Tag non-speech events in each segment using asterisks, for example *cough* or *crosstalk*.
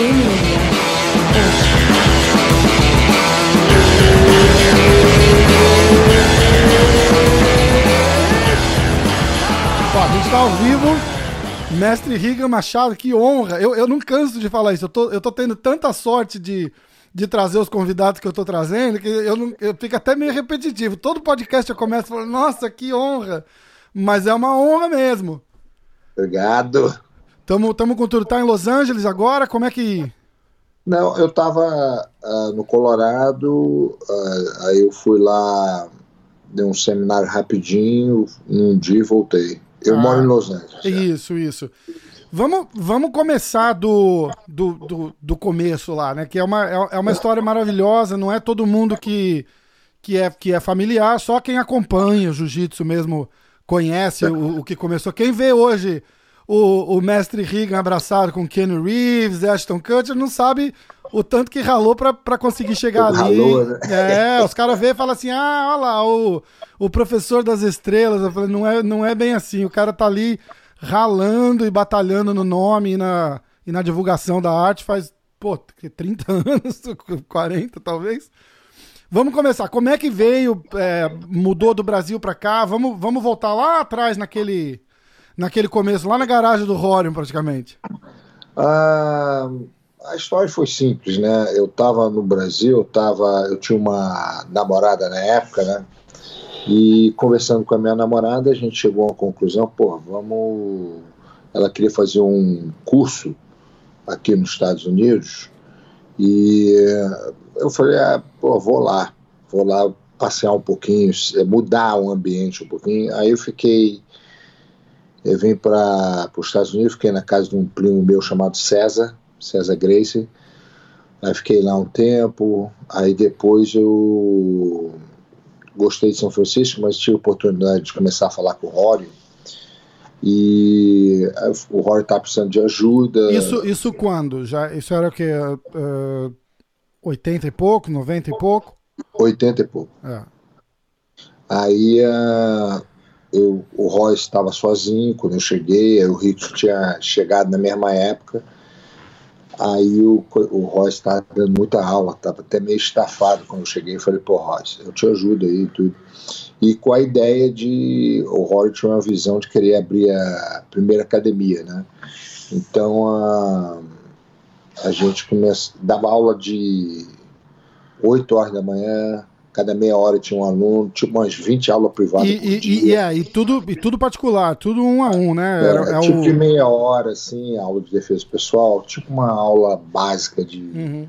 Ó, a gente tá ao vivo. Mestre Riga Machado, que honra. Eu, eu não canso de falar isso. Eu tô, eu tô tendo tanta sorte de, de trazer os convidados que eu tô trazendo que eu, não, eu fico até meio repetitivo. Todo podcast eu começo falando, nossa, que honra. Mas é uma honra mesmo. Obrigado. Tamo, tamo com tudo. Tá em Los Angeles agora? Como é que. Não, eu tava uh, no Colorado, uh, aí eu fui lá, dei um seminário rapidinho, um dia e voltei. Eu Ah, moro em Los Angeles. Isso, isso. Vamos, vamos começar do, do, do, do começo lá, né? Que é uma, é é uma história maravilhosa, não é todo mundo que, que, é, que é familiar, só quem acompanha o jiu-jitsu mesmo conhece o, o que começou. Quem vê hoje o, o mestre Regan abraçado com Kenny Reeves, Ashton Kutcher, não sabe o tanto que ralou pra, pra conseguir chegar ali. Ralou, né? É, *laughs* os caras veem e falam assim: ah, olha lá, o, o professor das estrelas. Eu falei, não é, não é bem assim. O cara tá ali ralando e batalhando no nome e na, e na divulgação da arte faz, pô, que 30 *laughs* anos, 40 talvez. Vamos começar. Como é que veio, é, mudou do Brasil pra cá? Vamos, vamos voltar lá atrás naquele, naquele começo, lá na garagem do Rorion, praticamente. Ah, a história foi simples, né? Eu estava no Brasil, eu, tava, eu tinha uma namorada na época, né? E conversando com a minha namorada, a gente chegou a uma conclusão, pô, vamos. Ela queria fazer um curso aqui nos Estados Unidos e eu falei, ah, pô, vou lá, vou lá passear um pouquinho, eh, mudar o ambiente um pouquinho. Aí eu fiquei, eu vim para os Estados Unidos, fiquei na casa de um primo meu chamado César, César Gracie. Aí fiquei lá um tempo, aí depois eu gostei de São Francisco, mas tive a oportunidade de começar a falar com o Rory. E eh, o Rory tá precisando de ajuda. Isso, isso quando? Já, isso era o quê? Uh, 80 e pouco, 90 e pouco? 80 e pouco. É. Aí uh, eu, o Royce estava sozinho quando eu cheguei, o Rico tinha chegado na mesma época. Aí o, o Royce estava dando muita aula, estava até meio estafado quando eu cheguei. Eu falei, pô, Royce, eu te ajudo aí tudo. E com a ideia de. O Roy tinha uma visão de querer abrir a primeira academia, né? Então a, a gente começa, dava aula de 8 horas da manhã, cada meia hora tinha um aluno, tipo umas 20 aulas privadas E, por e, dia. e, é, e, tudo, e tudo particular, tudo um a um, né? Era, Era- é tipo o- de meia hora, assim, aula de defesa pessoal, tipo uma aula básica de. Uhum.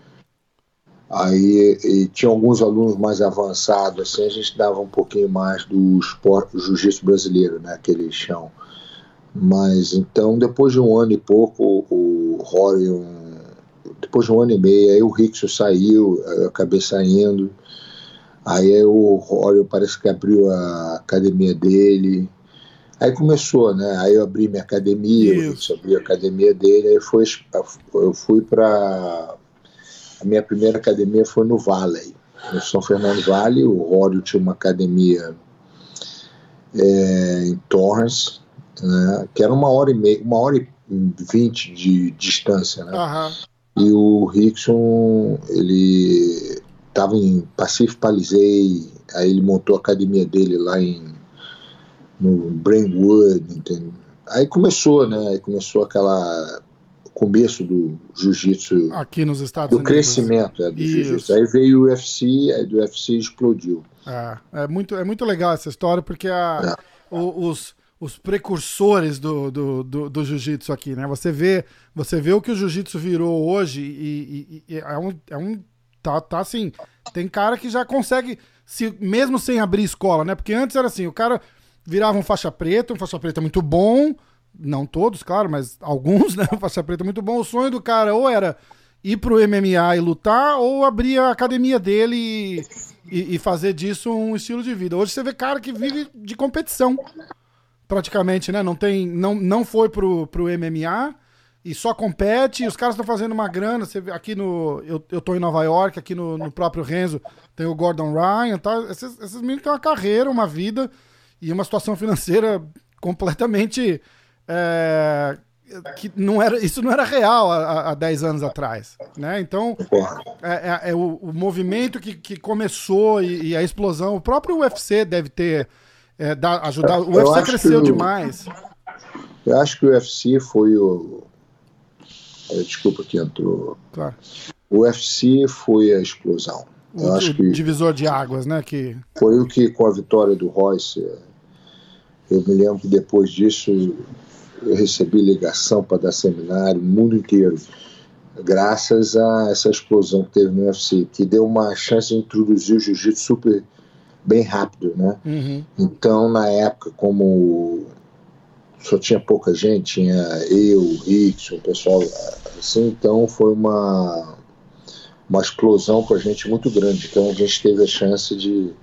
Aí e tinha alguns alunos mais avançados, assim, a gente dava um pouquinho mais do esporte, jiu-jitsu brasileiro, né? Aquele chão. Mas então, depois de um ano e pouco, o Rory, um- depois de um ano e meio, aí o Rickson saiu, eu acabei saindo. Aí o Rory parece que abriu a academia dele. Aí começou, né? Aí eu abri minha academia, Isso. Rickson abriu a academia dele, aí foi, eu fui para a minha primeira academia foi no Valley, no São Fernando Valley. O Ródio tinha uma academia é, em Torrance, né, que era uma hora e meia, uma hora e vinte de distância, né? Aham. E o Rickson, ele estava em Pacific Palisade, aí ele montou a academia dele lá em no Brentwood, entende? Aí começou, né? Aí começou aquela começo do jiu-jitsu Aqui nos Estados do Unidos. crescimento é, do jiu-jitsu. Aí veio o UFC, aí do UFC explodiu. É, é, muito, é muito legal essa história, porque a, o- os, os precursores do, do, do, do jiu-jitsu aqui, né? Você vê, você vê o que o jiu-jitsu virou hoje e, e- e é um. É um tá, tá assim. Tem cara que já consegue, se, mesmo sem abrir escola, né? Porque antes era assim, o cara virava um faixa preta, um faixa preta muito bom. Não todos, claro, mas alguns, *laughs* né? Um faixa preta muito bom. O sonho do cara ou era ir pro MMA e lutar, ou abrir a academia dele e, e- e fazer disso um estilo de vida. Hoje você vê cara que vive de competição, praticamente, né? Não tem, não, não foi pro, pro MMA e só compete. E os caras estão fazendo uma grana. Você aqui no, eu, eu tô em Nova York, aqui no, no próprio Renzo tem o Gordon Ryan, tá? Esses, esses meninos têm uma carreira, uma vida e uma situação financeira completamente é, que não era, isso não era real há, há 10 anos atrás. Né? Então, é, é, é o, o, movimento que, que começou e, e, a explosão. O próprio UFC deve ter é, da, ajudado. O UFC cresceu demais. Eu acho que o UFC foi o. É, desculpa que entrou. Claro. O UFC foi a explosão. O, eu acho que divisor de águas, né? Que... Foi o que, com a vitória do Royce, eu me lembro que depois disso eu recebi ligação para dar seminário no mundo inteiro, graças a essa explosão que teve no UFC, que deu uma chance de introduzir o jiu-jitsu super bem rápido, né? Uhum. Então, na época, como só tinha pouca gente, tinha eu, o Rickson, o pessoal assim, então foi uma uma explosão para a gente muito grande. Então a gente teve a chance de,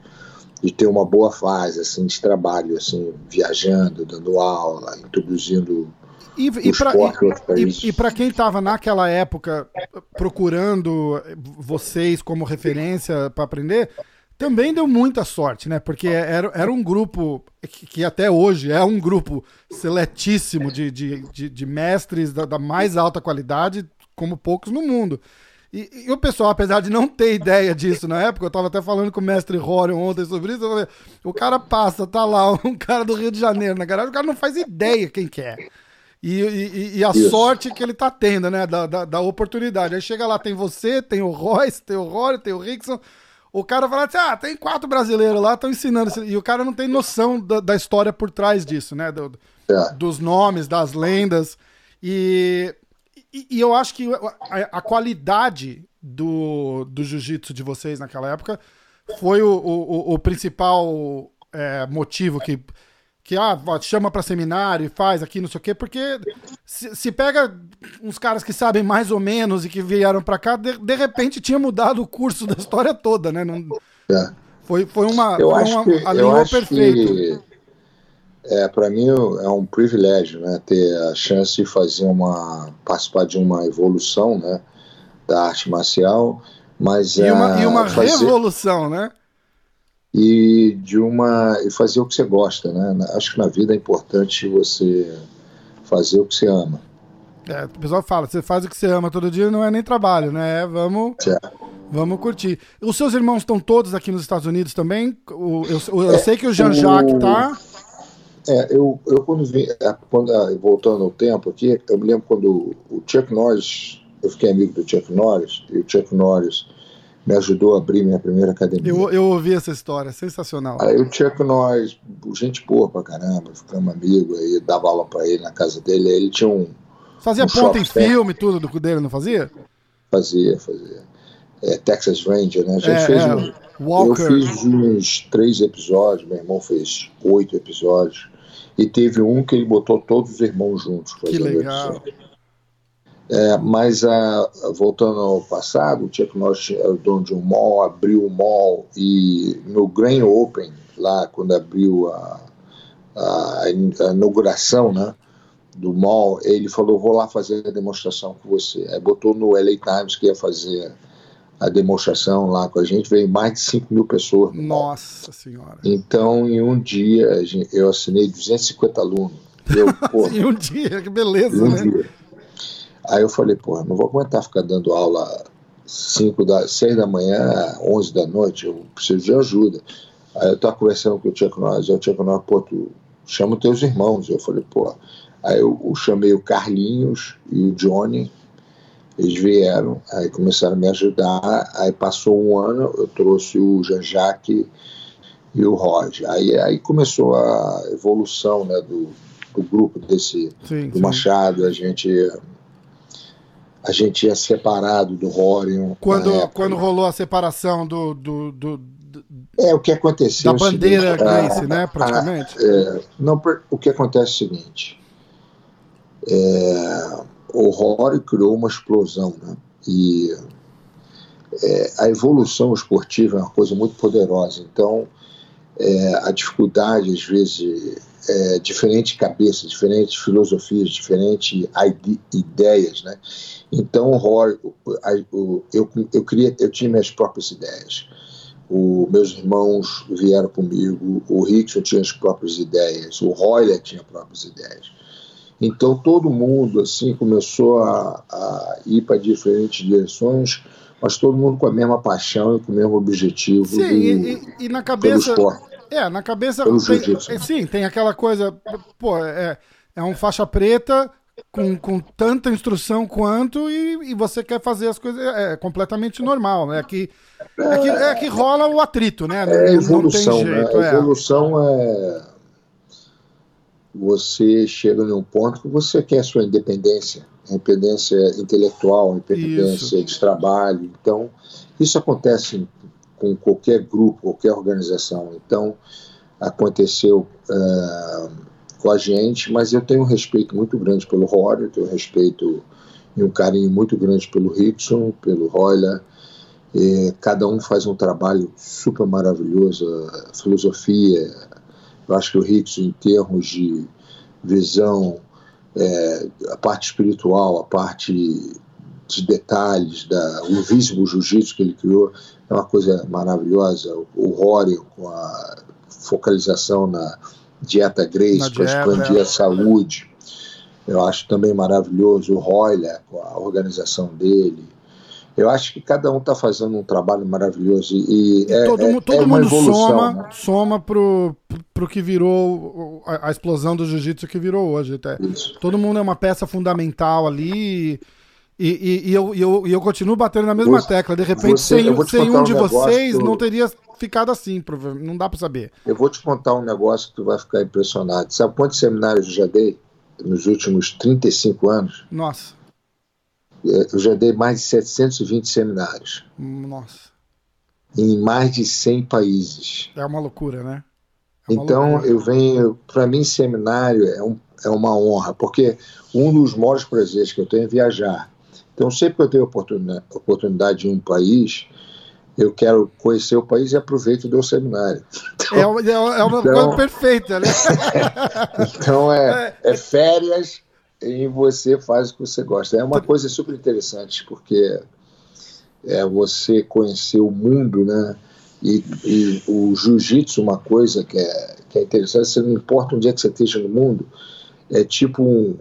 de ter uma boa fase assim de trabalho, assim viajando, dando aula, introduzindo e, e para quem estava naquela época procurando vocês como referência para aprender, também deu muita sorte, né? Porque era, era um grupo que, que até hoje é um grupo seletíssimo de, de, de, de mestres da, da, mais alta qualidade, como poucos no mundo. E, e, o pessoal, apesar de não ter ideia disso na época, eu tava até falando com o mestre Rorion ontem sobre isso, falei, o cara passa, tá lá, um cara do Rio de Janeiro na garagem, o cara não faz ideia quem quer. É. E, e, e, a isso. sorte que ele tá tendo, né, da, da, da, oportunidade. Aí chega lá, tem você, tem o Royce, tem o Rory, tem o Rickson. O cara fala assim: ah, tem quatro brasileiros lá, estão ensinando. E o cara não tem noção da, da história por trás disso, né? Do, é. Dos nomes, das lendas. E e, e, eu acho que a, a, qualidade do, do jiu-jitsu de vocês naquela época foi o, o, o principal é, motivo que, que ah, chama para seminário e faz aqui, não sei o quê, porque se, se, pega uns caras que sabem mais ou menos e que vieram para cá, de, de repente tinha mudado o curso da história toda, né? Não, é. Foi, foi uma, eu foi uma que, alinhou perfeito. Que é, para mim é um privilégio, né, ter a chance de fazer uma participar de uma evolução, né, da arte marcial, mas e uma, e uma fazer, revolução, né? E de uma e fazer o que você gosta, né? Acho que na vida é importante você fazer o que você ama. É, o pessoal fala, você faz o que você ama todo dia, não é nem trabalho, né? É, vamos, é. vamos curtir. Os seus irmãos estão todos aqui nos Estados Unidos também? O, eu, eu, sei que o Jean-Jacques tá. É, eu, eu quando vim, é, quando, é, voltando ao tempo aqui, eu me lembro quando o Chuck Norris, eu fiquei amigo do Chuck Norris, e o Chuck Norris me ajudou a abrir minha primeira academia. Eu, eu ouvi essa história, sensacional. Aí o Chuck Norris, gente boa pra caramba, ficamos amigos, aí dava aula pra ele na casa dele, aí ele tinha um. Fazia um ponta em filme, tudo do dele, não fazia? Fazia, fazia. É, Texas Ranger, né? A gente é, fez é. um. Walker. Eu fiz uns três episódios, meu irmão fez oito episódios. E teve um que ele botou todos os irmãos juntos. Que legal. É, mas a, voltando ao passado, o Chuck Norris era o dono de um mall, abriu o mall e no Grand Open, lá quando abriu a, a, a inauguração né, do mall, ele falou: Vou lá fazer a demonstração com você. Aí botou no LA Times que ia fazer a demonstração lá com a gente, veio mais de 5 mil pessoas. Nossa Senhora. Então, em um dia, eu assinei 250 alunos. Eu, *laughs* porra, em um dia, que beleza, um né? Dia. Aí eu falei, porra, não vou aguentar ficar dando aula 5 da, 6 da manhã, 11 da noite, eu preciso de ajuda. Aí eu estava conversando com o Tiago Nós, o Tiago Nós, pô, tu chama os teus irmãos. Eu falei, pô. Aí eu, eu chamei o Carlinhos e o Johnny, eles vieram, aí começaram a me ajudar, aí passou um ano, eu trouxe o Jean-Jacques e o Roger. Aí, aí começou a evolução né, do, do grupo desse sim, do sim. Machado, a gente a gente ia separado do Rorion. Quando, quando rolou a separação do, do, do, do é o que aconteceu. Da bandeira Grace, né, praticamente. A, é, não, o que acontece é o seguinte. É, o Rory criou uma explosão, né? E é, a evolução esportiva é uma coisa muito poderosa. Então, é, a dificuldade, às vezes, é, diferentes cabeças, diferentes filosofias, diferentes ideias, né? Então, o Rory, eu, eu, eu, queria, eu tinha minhas próprias ideias. O, meus irmãos vieram comigo, o Rickson tinha as próprias ideias, o Royler tinha as próprias ideias. Então todo mundo assim começou a, a ir para diferentes direções, mas todo mundo com a mesma paixão e com o mesmo objetivo. Sim, do, e, e, na cabeça. É, na cabeça. Tem, sim, tem aquela coisa. Pô, é, é um faixa preta com, com tanta instrução quanto e, e você quer fazer as coisas. É, é completamente normal, né? Que, é, que, é que rola o atrito, né? Não, é evolução, né? jeito, né? A evolução é. Você chega num ponto que você quer sua independência, independência intelectual, independência isso. de trabalho. Então, isso acontece com qualquer grupo, qualquer organização. Então, aconteceu. Uh, com a gente, mas eu tenho um respeito muito grande pelo Rory, tenho um respeito e um carinho muito grande pelo Rickson, pelo Royler. cada um faz um trabalho super maravilhoso, a filosofia. Eu acho que o Rickson, em termos de visão, é, a parte espiritual, a parte de detalhes, da, o Invisible Jiu-Jitsu que ele criou, é uma coisa maravilhosa. O Rory, com a focalização na Dieta Grace para expandir é. a saúde. Eu acho também maravilhoso o Royler, com a organização dele. Eu acho que cada um está fazendo um trabalho maravilhoso e, é, todo, é, todo é mundo evolução, soma, né? soma pro, pro que virou a, a explosão do jiu-jitsu que virou hoje. Até. Todo mundo é uma peça fundamental ali. E, e, e, eu, eu, eu continuo batendo na mesma você, tecla. De repente, você, sem, sem um de vocês, não teria ficado assim, não dá para saber. Eu vou te contar um negócio que tu vai ficar impressionado. Sabe quantos seminários eu já dei nos últimos 35 anos? Nossa. É, eu já dei mais de 720 seminários. Nossa. Em mais de 100 países. É uma loucura, né? É uma então, loucura. eu venho. Para mim, seminário é, um, é uma honra, porque um dos maiores prazeres que eu tenho é viajar. Então, sempre que eu tenho oportunidade, em um país, eu quero conhecer o país e aproveito do seminário. Então, é, é, uma então, coisa perfeita, né? *laughs* então é, é, férias e você faz o que você gosta. É uma coisa super interessante, porque é você conhecer o mundo, né? E, e o jiu-jitsu, uma coisa que é, que é interessante, você não importa onde é que você esteja no mundo, é tipo um,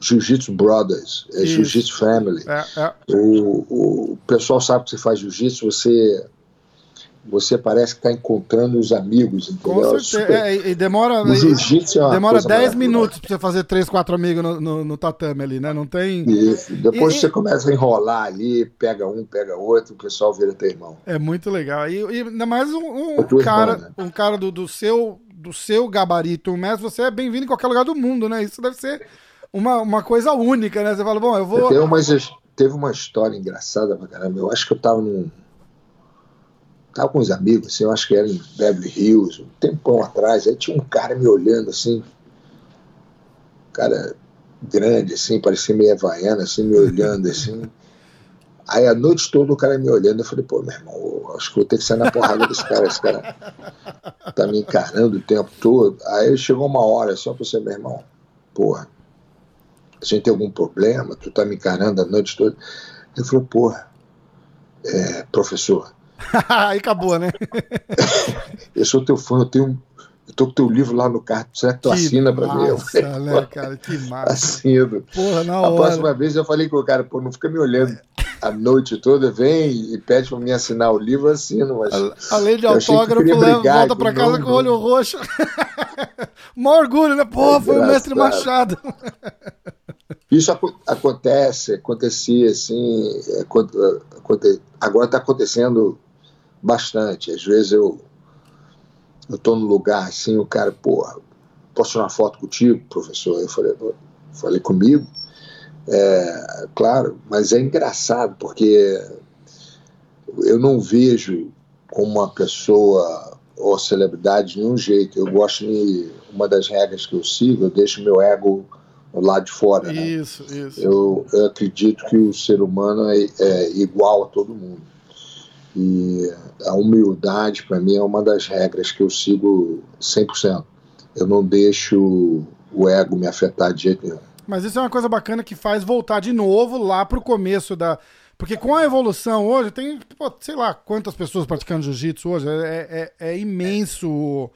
Jiu-Jitsu Brothers, é Jiu-Jitsu Family. É, é. O, o pessoal sabe que você faz jiu-jitsu, você você parece que está encontrando os amigos, entendeu? Com certeza. É, e demora, e, é demora 10 minutos para você fazer 3, 4 amigos no, no, no, tatame ali, né? Não tem. Isso. Depois e, você começa a enrolar ali, pega um, pega outro, o pessoal vira teu irmão. É muito legal. E, e ainda mais um, um é cara, irmã, né? um cara do, do, seu, do seu gabarito, um mestre, você é bem-vindo em qualquer lugar do mundo, né? Isso deve ser uma, uma coisa única, né? Você fala, bom, eu vou. Teve uma, teve uma história engraçada pra caramba. Eu acho que eu tava num. Tava com uns amigos, assim, eu acho que era em Beverly Hills, um tempão atrás. Aí tinha um cara me olhando assim. Um cara grande, assim, parecia meio havaiana, assim, me olhando assim. Aí a noite toda o cara me olhando, eu falei, pô, meu irmão, acho que vou ter que sair na porrada desse cara, esse cara tá me encarando o tempo todo. Aí chegou uma hora só pra você, meu irmão, porra, a gente tem algum problema, tu tá me encarando a noite toda. Ele falou, porra, é, professor. *laughs* Aí acabou, né? *laughs* eu sou teu fã, eu tenho. Eu tô com teu livro lá no carro, será que tu que assina pra mim? Massa, né, cara? Que massa. Assino. Porra, na a hora. A próxima vez eu falei com o cara, pô, não fica me olhando *laughs* a noite toda, vem e pede pra mim assinar o livro, eu assino. Mas Além de autógrafo, volta pra casa não, com o olho roxo. *laughs* Mó orgulho, né? Pô, é foi o mestre Machado. Isso ac acontece, acontecia assim, aconte agora está acontecendo bastante. Às vezes eu eu tô no lugar assim, o cara, porra, posso tirar uma foto contigo, professor? Eu falei, falei comigo, é, claro, mas é engraçado porque eu não vejo como uma pessoa ou celebridade de nenhum jeito. Eu gosto de uma das regras que eu sigo, eu deixo meu ego lá de fora. Né? Isso, isso. Eu, eu, acredito que o ser humano é, é igual a todo mundo. E a humildade, para mim, é uma das regras que eu sigo 100%. Eu não deixo o ego me afetar de jeito nenhum. Mas isso é uma coisa bacana que faz voltar de novo lá pro começo da. Porque com a evolução hoje, tem, pô, sei lá quantas pessoas praticando jiu-jitsu hoje, é, é, é imenso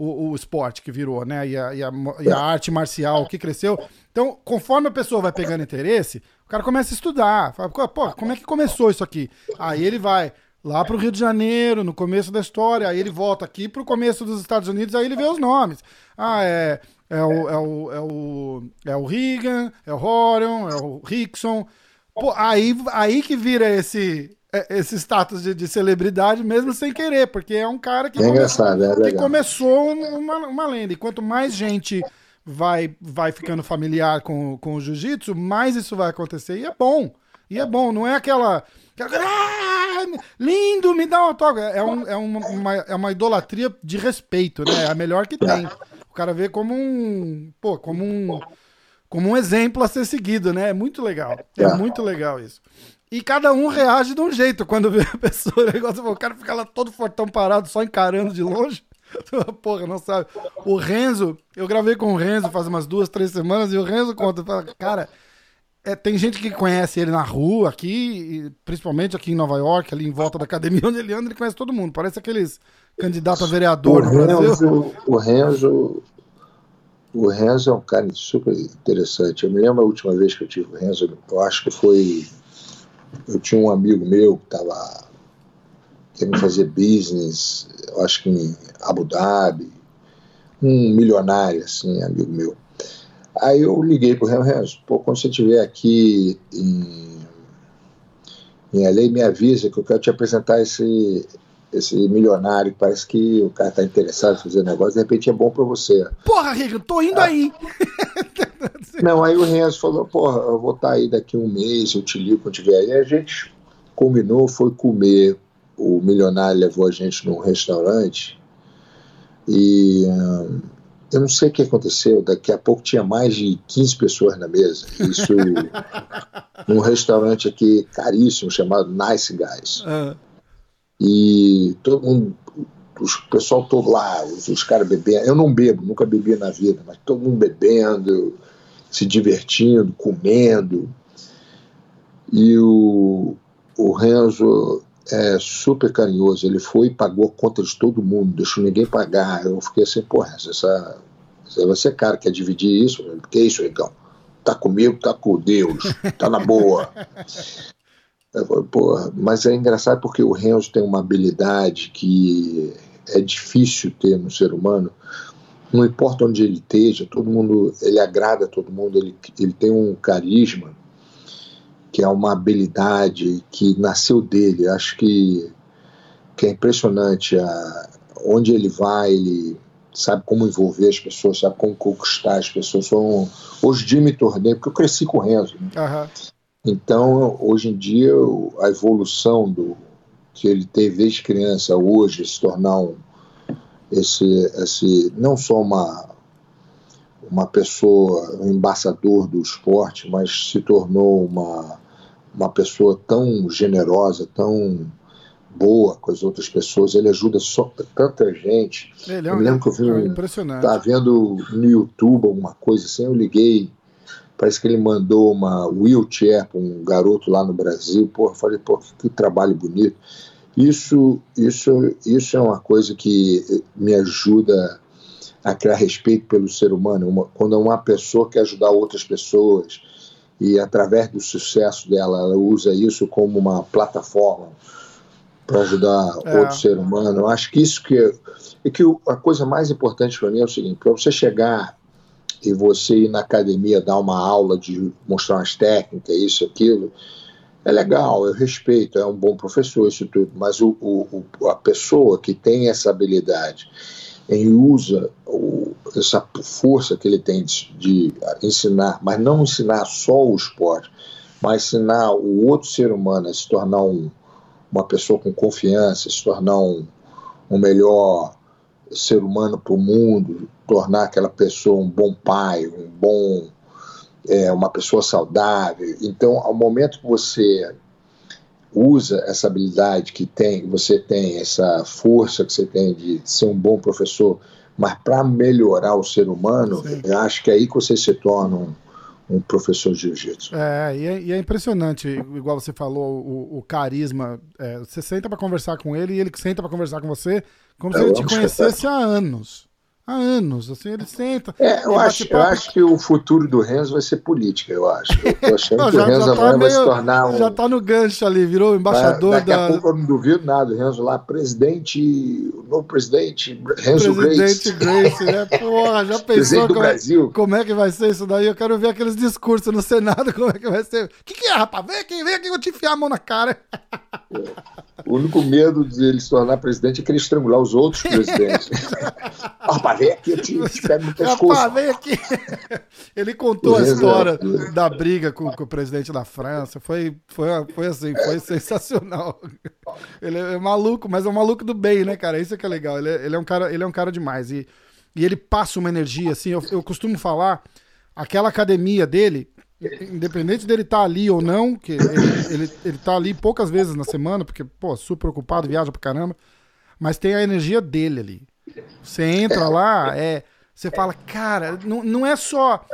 o, o esporte que virou, né? E a, e, a, e a arte marcial que cresceu. Então, conforme a pessoa vai pegando interesse, o cara começa a estudar. Fala, pô, como é que começou isso aqui? Aí ele vai lá para o Rio de Janeiro, no começo da história, aí ele volta aqui para o começo dos Estados Unidos, aí ele vê os nomes. Ah, é, é, o, é, o, é, o, é o Reagan, é o Horion, é o Rickson. Pô, aí, aí que vira esse, é, esse status de, de, celebridade, mesmo sem querer, porque é um cara que, é começou, é que começou uma, uma lenda. E quanto mais gente vai, vai ficando familiar com, com o jiu-jitsu, mais isso vai acontecer. E é bom. E é bom, não é aquela. Ah, lindo, me dá um autógrafo. É, um, é, uma, uma, é uma idolatria de respeito, né? É a melhor que tem. O cara vê como um. Pô, como um. Como um exemplo a ser seguido, né? É muito legal. É muito legal isso. E cada um reage de um jeito quando vê a *laughs* pessoa. O, negócio, o cara fica lá todo fortão parado, só encarando de longe. *laughs* Porra, não sabe. O Renzo, eu gravei com o Renzo faz umas duas, três semanas, e o Renzo conta, fala, cara, é, tem gente que conhece ele na rua aqui, principalmente aqui em Nova York, ali em volta da academia *laughs* onde ele anda, ele conhece todo mundo. Parece aqueles candidatos a vereador o Renzo, O Renzo, o Renzo é um cara super interessante. Eu me lembro a última vez que eu tive o Renzo, eu acho que foi. Eu tinha um amigo meu que estava querendo fazer business, eu acho que em Abu Dhabi, um milionário, assim, amigo meu. Aí eu liguei pro Renzo, Renzo, pô, quando você estiver aqui em, em LA, me avisa que eu quero te apresentar esse, esse milionário, parece que o cara tá interessado em fazer negócio, de repente é bom para você. Porra, Rico, tô indo ah. aí. *laughs* Não, aí o Renzo falou, porra, eu vou estar tá aí daqui um mês, eu te ligo quando tiver aí. A gente combinou, foi comer, o milionário levou a gente num restaurante e... Hum, eu não sei o que aconteceu, daqui a pouco tinha mais de 15 pessoas na mesa. Isso *laughs* num restaurante aqui caríssimo chamado Nice Guys. Uhum. E todo mundo, o pessoal todo lá, os, os caras bebendo. Eu não bebo, nunca bebi na vida, mas todo mundo bebendo, se divertindo, comendo. E o, o Renzo é super carinhoso. Ele foi e pagou a conta de todo mundo, deixou ninguém pagar. Eu fiquei assim, porra, essa, você é cara quer dividir isso? Que isso, Ricão? Tá comigo, tá com Deus, tá na boa. *laughs* Porra, mas é engraçado porque o Renzo tem uma habilidade que é difícil ter no ser humano. Não importa onde ele esteja, todo mundo, ele agrada todo mundo, ele, ele tem um carisma que é uma habilidade que nasceu dele. Acho que, que é impressionante. A, onde ele vai, ele sabe como envolver as pessoas, sabe como conquistar as pessoas. Sou, hoje em dia me tornei, porque eu cresci com o Renzo. Né? Uhum. Então, hoje em dia, a evolução do que ele teve desde criança hoje, se tornar um, esse, esse, não só uma, uma pessoa, um embaixador do esporte, mas se tornou uma, uma pessoa tão generosa, tão boa com as outras pessoas, ele ajuda só, tanta gente. Ele é um, eu me lembro que eu vi, é impressionante. Tá vendo no YouTube alguma coisa assim, eu liguei, parece que ele mandou uma wheelchair para um garoto lá no Brasil, eu falei, pô, que trabalho bonito. Isso, isso, isso é uma coisa que me ajuda a criar respeito pelo ser humano. Uma, quando uma pessoa quer ajudar outras pessoas e através do sucesso dela, ela usa isso como uma plataforma para ajudar é. outro ser humano. Eu acho que isso que é, é que a coisa mais importante para mim é o seguinte: para você chegar e você ir na academia dar uma aula de mostrar umas técnicas, isso, aquilo, é legal, eu respeito, é um bom professor, isso tudo, mas o, o, a pessoa que tem essa habilidade em usa o, essa força que ele tem de, de ensinar, mas não ensinar só o esporte, mas ensinar o outro ser humano a se tornar um, uma pessoa com confiança, se tornar um, um melhor ser humano para o mundo, tornar aquela pessoa um bom pai, um bom é, uma pessoa saudável. Então, ao momento que você usa essa habilidade que tem, você tem essa força que você tem de ser um bom professor, mas para melhorar o ser humano, Sim. eu acho que é aí que você se torna um, um professor de jiu-jitsu. É e, é, e é, impressionante, igual você falou, o, o carisma. É, você senta para conversar com ele e ele senta para conversar com você como é, se ele te conhecesse há anos. Há anos. Assim, ele senta. É, eu, acho, eu acho que o futuro do Renzo vai ser política, eu acho. Eu tô achando não, que já, o Renzo tá meio, vai se tornar um. Já tá no gancho ali, virou embaixador daqui da. Daqui a pouco eu não duvido nada. O Renzo lá, presidente, o novo presidente, Renzo presidente Grace. Grace, né? *laughs* Porra, já pensou como, Brasil. como é que vai ser isso daí? Eu quero ver aqueles discursos no Senado, *laughs* como é que vai ser. O que, que é, rapaz? Vem aqui, vem aqui, eu vou te enfiar a mão na cara. O único medo de ele se tornar presidente é que ele estrangular os outros *laughs* presidentes. rapaz, vem aqui, eu te, te *laughs* pego no pescoço. Rapaz, vem aqui. *laughs* Ele contou a história da briga com, com, o presidente da França. Foi, foi, foi assim, foi *laughs* sensacional. Ele é maluco, mas é um maluco do bem, né, cara? Isso é que é legal. Ele é, ele é, um, cara, ele é um cara demais. E, e ele passa uma energia, assim, eu, eu costumo falar, aquela academia dele, independente dele estar tá ali ou não, que ele, ele, ele tá ali poucas vezes na semana, porque, pô, super ocupado, viaja pra caramba, mas tem a energia dele ali. Você entra lá, é, você fala, cara, não, não é só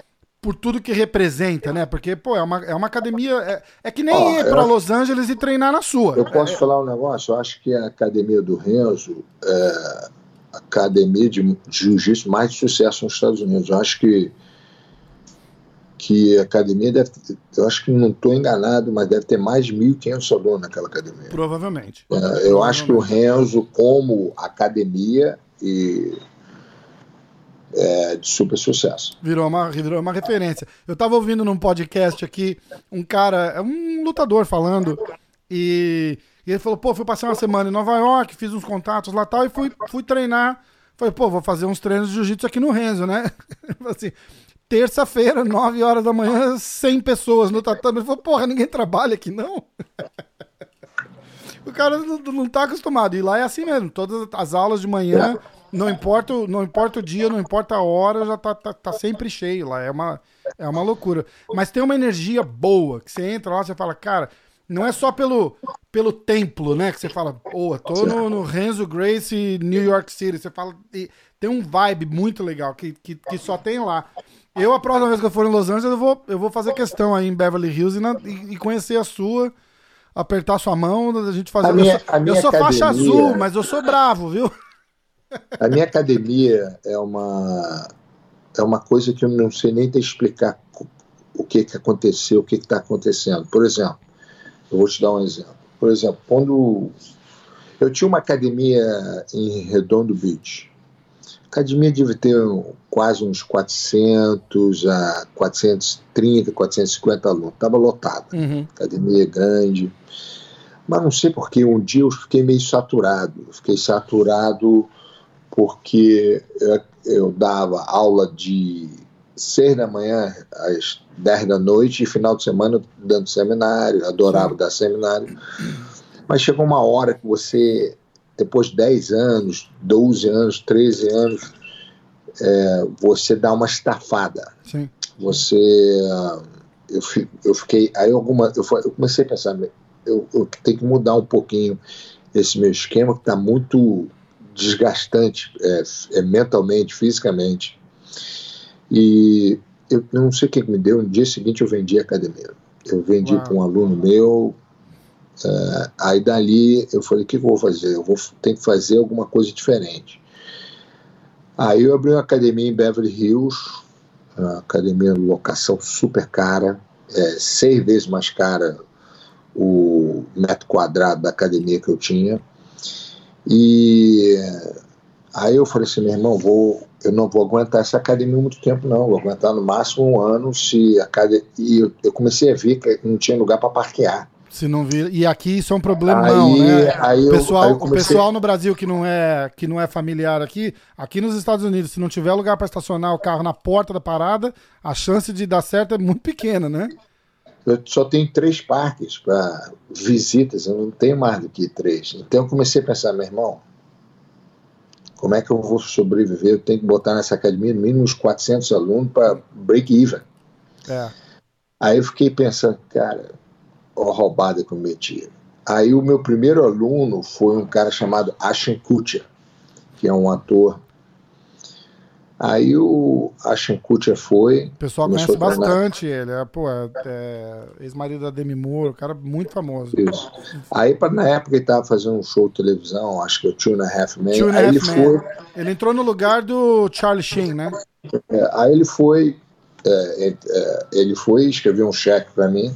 por tudo que representa, né? Porque, pô, é uma, é uma academia. É, é que nem oh, ir para Los Angeles e treinar na sua. Eu posso é, falar um negócio? Eu acho que a academia do Renzo é a academia de, de jiu-jitsu mais de sucesso nos Estados Unidos. Eu acho que que a academia deve ter, eu acho que não estou enganado, mas deve ter mais de 1.500 alunos naquela academia. Provavelmente. É, eu Provavelmente. acho que o Renzo, como academia, e é, de super sucesso. Virou uma, virou uma referência. Eu estava ouvindo num podcast aqui um cara, é um lutador falando, e, e, ele falou: pô, fui passar uma semana em Nova York, fiz uns contatos lá tal, e fui, fui treinar. Falei, pô, vou fazer uns treinos de jiu-jitsu aqui no Renzo, né? *laughs* assim, terça-feira, 9 horas da manhã, 100 pessoas no tatame. Ele falou, porra, ninguém trabalha aqui, não? *laughs* o cara não, não tá acostumado. E lá é assim mesmo, todas as aulas de manhã, não importa, não importa o dia, não importa a hora, já tá, tá, tá, sempre cheio lá. É uma, é uma loucura. Mas tem uma energia boa, que você entra lá, você fala, cara, não é só pelo, pelo templo, né? Que você fala, pô, tô no, no Renzo Grace New York City. Você fala, tem um vibe muito legal que, que, que só tem lá. Eu, a próxima vez que eu for em Los Angeles, eu vou, eu vou fazer questão aí em Beverly Hills e, na, e, e conhecer a sua, apertar sua mão, a gente fazer. A minha, a minha eu sou academia, faixa azul, mas eu sou bravo, viu? *laughs* A minha academia é uma é uma coisa que eu não sei nem te explicar o que que aconteceu, o que está acontecendo. Por exemplo, eu vou te dar um exemplo. Por exemplo, quando eu tinha uma academia em Redondo Beach, academia deve ter quase uns 400 a 430, 450 alunos. Estava lotada. Uhum. Academia grande. Mas não sei porque um dia eu fiquei meio saturado. fiquei saturado porque eu, eu dava aula de 6 da manhã às 10 da noite e final de semana dando seminário, adorava dar seminário. Mas chegou uma hora que você depois de 10 anos, 12 anos, 13 anos, é, você dá uma estafada. Sim. Você. Eu, eu fiquei. Aí alguma, eu, eu comecei a pensar, eu, eu tenho que mudar um pouquinho esse meu esquema, que está muito desgastante é, é, mentalmente, fisicamente. E eu não sei o que me deu. No dia seguinte eu vendi a academia. Eu vendi para um aluno meu, Uh, aí dali eu falei, o que, eu vou fazer? Eu vou ter que fazer alguma coisa diferente. Aí eu abri uma academia em Beverly Hills, uma academia de locação super cara, é, seis vezes mais cara o metro quadrado da academia que eu tinha. E aí eu falei assim, meu irmão, vou, eu não vou aguentar essa academia muito tempo, não. Vou aguentar no máximo um ano se a academia. E eu, eu comecei a ver que não tinha lugar para parquear. Se não vir. E aqui isso é um problemão, aí, né? Aí o pessoal, eu, comecei... o pessoal no Brasil que não é que não é familiar aqui, aqui nos Estados Unidos, se não tiver lugar para estacionar o carro na porta da parada, a chance de dar certo é muito pequena, né? Eu só tenho três parques para visitas, eu não tenho mais do que três. Então eu comecei a pensar, meu irmão, como é que eu vou sobreviver? Eu tenho que botar nessa academia no mínimo uns 400 alunos para break even. É. Aí eu fiquei pensando, cara, roubada que eu meti. Aí o meu primeiro aluno foi um cara chamado Ashton Kutcher, que é um ator Aí o Ashton Kutcher foi. O pessoal conhece bastante ele. É, pô, é, é ex-marido da Demi Moore, cara muito famoso. Isso. Aí, na época, ele tava fazendo um show de televisão, acho que é o Two and a Half Men. Two aí ele Man. foi. Ele entrou no lugar do Charlie Sheen, né? É, aí ele foi. É, é, ele foi escreveu um cheque para mim.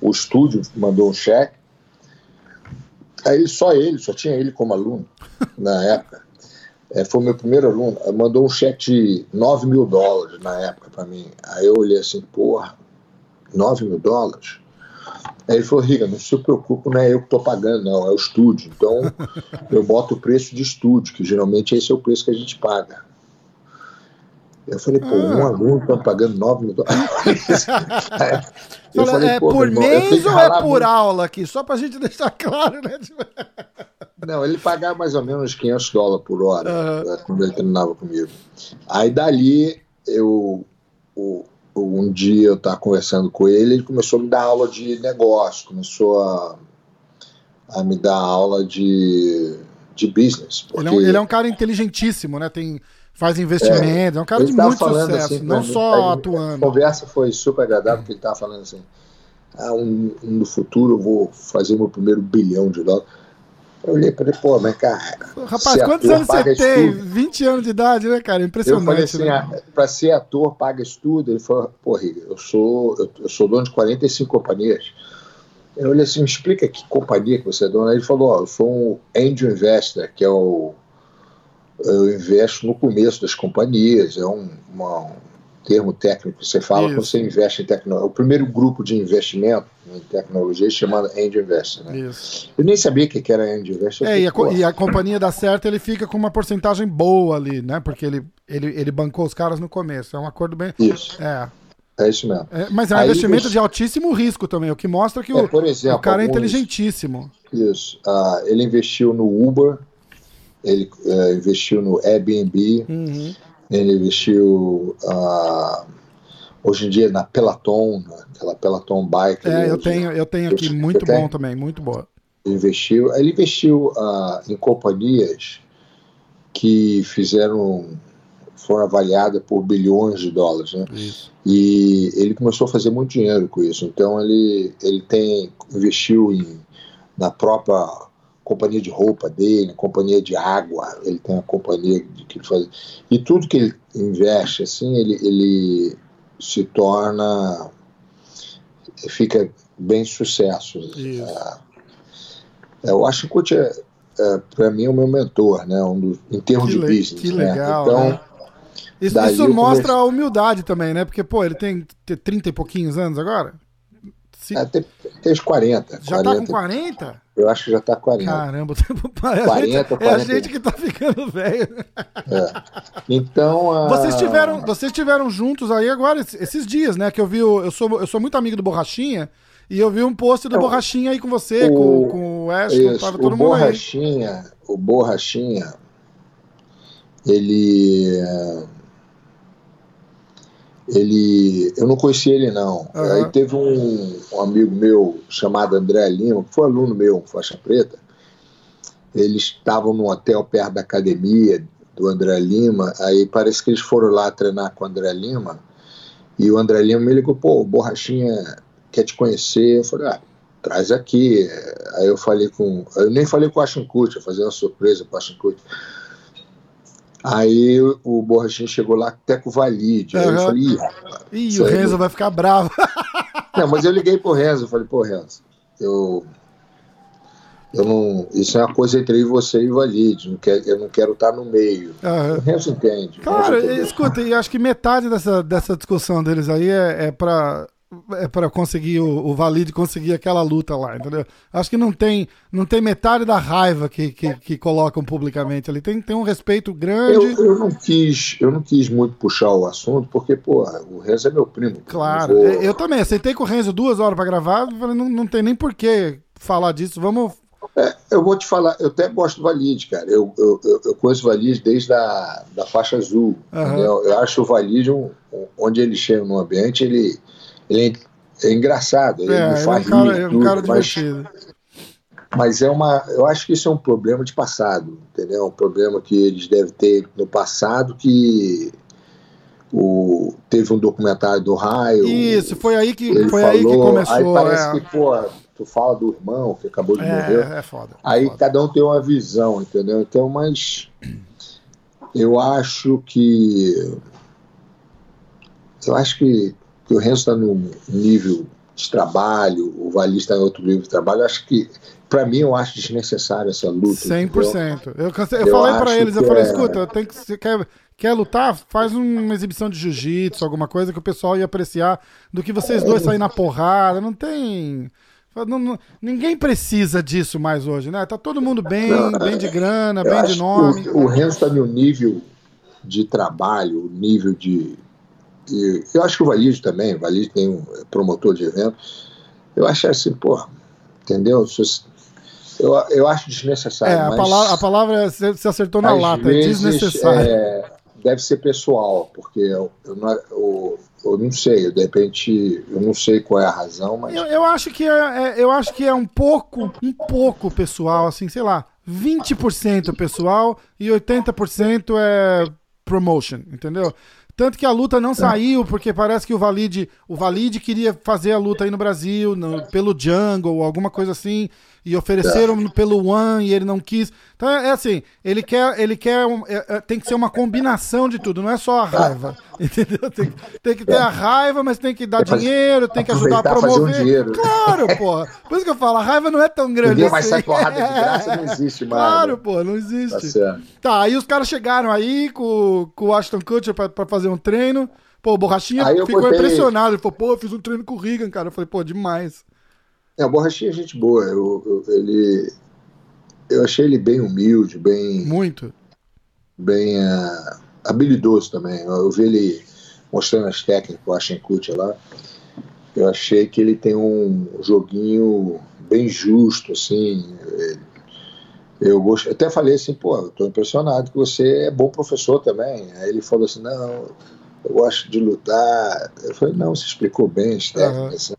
O estúdio mandou um cheque. Aí só ele, só tinha ele como aluno *laughs* na época é, foi meu primeiro aluno, mandou um cheque de 9 mil dólares na época para mim. Aí eu olhei assim, porra, 9 mil dólares? Aí ele falou, Riga, não se preocupe, não é eu que estou pagando, não, é o estúdio. Então *laughs* eu boto o preço de estúdio, que geralmente esse é o preço que a gente paga. Eu falei, pô, um ah. aluno está pagando 9 mil dólares. *laughs* eu falei, é por mês ou é por muito. aula aqui? Só para a gente *laughs* deixar claro, né? Não, ele pagava mais ou menos 500 dólares por hora uhum. quando ele treinava comigo. Aí dali, eu, o, um dia eu estava conversando com ele, ele começou a me dar aula de negócio, começou a, a me dar aula de, de business. Ele é, um, ele, é um, cara inteligentíssimo, né? Tem, faz investimentos, é, é um cara de muito sucesso, assim, não só atuando. A conversa foi super agradável, porque ele estava falando assim, ah, um, um, no futuro eu vou fazer meu primeiro bilhão de dólares. Eu olhei para ele, pô, mas cara. Rapaz, quantos anos você tem? Estudo. 20 anos de idade, né, cara? Impressionante. Eu falei assim, né? ah, para ser ator, paga estudo. Ele falou, pô, eu sou, eu, eu, sou dono de 45 companhias. Eu olhei assim, me explica que companhia que você é dono. Ele falou, ó, eu sou um angel investor, que é o. Eu investo no começo das companhias, é um, uma, termo técnico que você fala Isso. quando você investe em tecnologia. O primeiro grupo de investimento em tecnologia chamado Angel Investor. Né? Isso. Eu nem sabia o que era Angel Investor. É, e, a, e a, companhia dá certo, ele fica com uma porcentagem boa ali, né? Porque ele, ele, ele bancou os caras no começo. É um acordo bem. Isso. É. É isso mesmo. É, mas é um Aí, investimento de altíssimo risco também, o que mostra que é, o, exemplo, o cara é inteligentíssimo. Isso. Uh, ele investiu no Uber, ele uh, investiu no Airbnb, uhum. Ele investiu uh, hoje em dia na Peloton, aquela Peloton Bike. É, eu tenho, eu tenho aqui, muito bom tem? também, muito boa. Investiu, ele investiu uh, em companhias que fizeram foram avaliadas por bilhões de dólares, né? Isso. E ele começou a fazer muito dinheiro com isso. Então ele ele tem investiu em na própria companhia de roupa dele, companhia de água, ele tem uma companhia de que ele faz. E tudo que ele investe, assim, ele, ele se torna. fica bem sucesso. É, eu acho que o é, é para mim, é o meu mentor, né? Um do, em termos que de business. Que né? legal. Então, né? Isso, isso mostra comecei... a humildade também, né? Porque, pô, ele tem 30 e pouquinhos anos agora. Se... É, tem, tem uns 40. Já 40. tá com 40? Eu acho que já tá 40. Caramba, *laughs* o tempo parece. 40, 40. É a gente que tá ficando velho. É. Então. A... Vocês, tiveram, vocês tiveram juntos aí agora, esses dias, né? Que eu vi. Eu sou, eu sou muito amigo do Borrachinha. E eu vi um post do então, Borrachinha aí com você, o, com, com o Ash, isso, tava todo o mundo Borrachinha, aí. O Borrachinha, ele ele eu não conhecia ele não. Uhum. Aí teve um, um, amigo meu chamado André Lima, que foi aluno meu, faixa preta. Eles estavam num hotel perto da academia do André Lima. Aí parece que eles foram lá treinar com o André Lima. E o André Lima me ligou, pô, Borrachinha quer te conhecer. Eu falei, ah, traz aqui. Aí eu falei com. Eu nem falei com o Ashton Kutcher, fazer uma surpresa com o Kutcher. Aí o Borrachinho chegou lá até com o Valide. Uhum. Aí eu falei, ih, Ih o Renzo vai ficar bravo. *laughs* Não, mas eu liguei pro Renzo, falei, pô, Renzo, eu. Eu não, isso é uma coisa entre você e o Valide, não quer, eu não quero estar no meio. Uhum. O Renzo entende. Cara, escuta, e acho que metade dessa, dessa discussão deles aí é, é para para conseguir o, o Valide conseguir aquela luta lá, entendeu? Acho que não tem não tem metade da raiva que, que, que colocam publicamente ali. Tem, tem um respeito grande. Eu, eu, não quis eu não quis muito puxar o assunto porque pô, o Renzo é meu primo. Claro, vou... eu também aceitei com o Renzo duas horas para gravar, falei, não, não tem nem por que falar disso. Vamos é, eu vou te falar, eu até gosto do Valide, cara. Eu, eu, eu conheço o Valide desde a da faixa azul. Uhum. Eu, eu, acho o Valide, um, onde ele chega no ambiente, ele, ele é, é engraçado, ele é, faz é um cara, é um cara divertido. Mas é uma, eu acho que isso é um problema de passado, entendeu? Um problema que eles devem ter no passado que o, teve um documentário do Raio. Isso, foi aí que, foi falou, aí que começou. Aí parece é. que, pô, tu fala do irmão que acabou de é, morrer. É foda. É aí foda. cada um tem uma visão, entendeu? Então, mas eu acho que. Eu acho que, que o Renzo está num nível de trabalho, o Vali está em outro nível de trabalho. Acho que para mim, eu acho desnecessário essa luta. 100%. Eu, eu, eu falei para eles, eu falei, é... escuta, tem que, você quer, quer lutar? Faz uma exibição de jiu-jitsu, alguma coisa que o pessoal ia apreciar do que vocês dois saírem na porrada. Não tem... Não, não, ninguém precisa disso mais hoje, né? Tá todo mundo bem, não, bem de grana, bem de nome. O, o Renzo tá no nível de trabalho, nível de... de eu acho que o Valide também, o Valide tem um promotor de evento. Eu acho assim, pô, entendeu? Eu, eu acho desnecessário. É, a, palavra, a palavra você acertou na lata, é vezes, é desnecessário. É, deve ser pessoal, porque eu, eu, não, eu, eu, não sei, de repente, eu não sei qual é a razão, mas. Eu, eu acho que é, é, eu acho que é um pouco, um pouco pessoal, assim, sei lá, 20% pessoal e 80% é promotion, entendeu? Tanto que a luta não é. saiu, porque parece que o Valide, o Valide queria fazer a luta aí no Brasil, no, pelo Jungle, alguma coisa assim e ofereceram é. pelo One e ele não quis. Então é assim, ele quer, ele quer um, é, é, tem que ser uma combinação de tudo, não é só a raiva, entendeu? Tem, tem que ter a raiva, mas tem que dar dinheiro, tem que ajudar a promover. Um claro, *laughs* pô. Por isso que eu falo, a raiva não é tão grande Ninguém assim. mais sai porrada de graça, não *laughs* existe mais. Claro, pô, não existe. Tá, tá aí os caras chegaram aí com, com o Ashton Kutcher pra, pra fazer um treino. Pô, o Borrachinha ficou botei... impressionado. Ele falou, pô, eu fiz um treino com o Regan, cara. Eu falei, pô, demais. É, o Borrachinha é gente boa. Eu, eu, ele, eu achei ele bem humilde, bem. Muito. Bem uh, habilidoso também. Eu vi ele mostrando as técnicas com o Ashenkut lá. Eu achei que ele tem um joguinho bem justo, assim. Eu gosto, até falei assim, pô, eu tô impressionado que você é bom professor também. Aí ele falou assim, não, eu gosto de lutar. Eu falei, não, você explicou bem as técnicas. Uhum.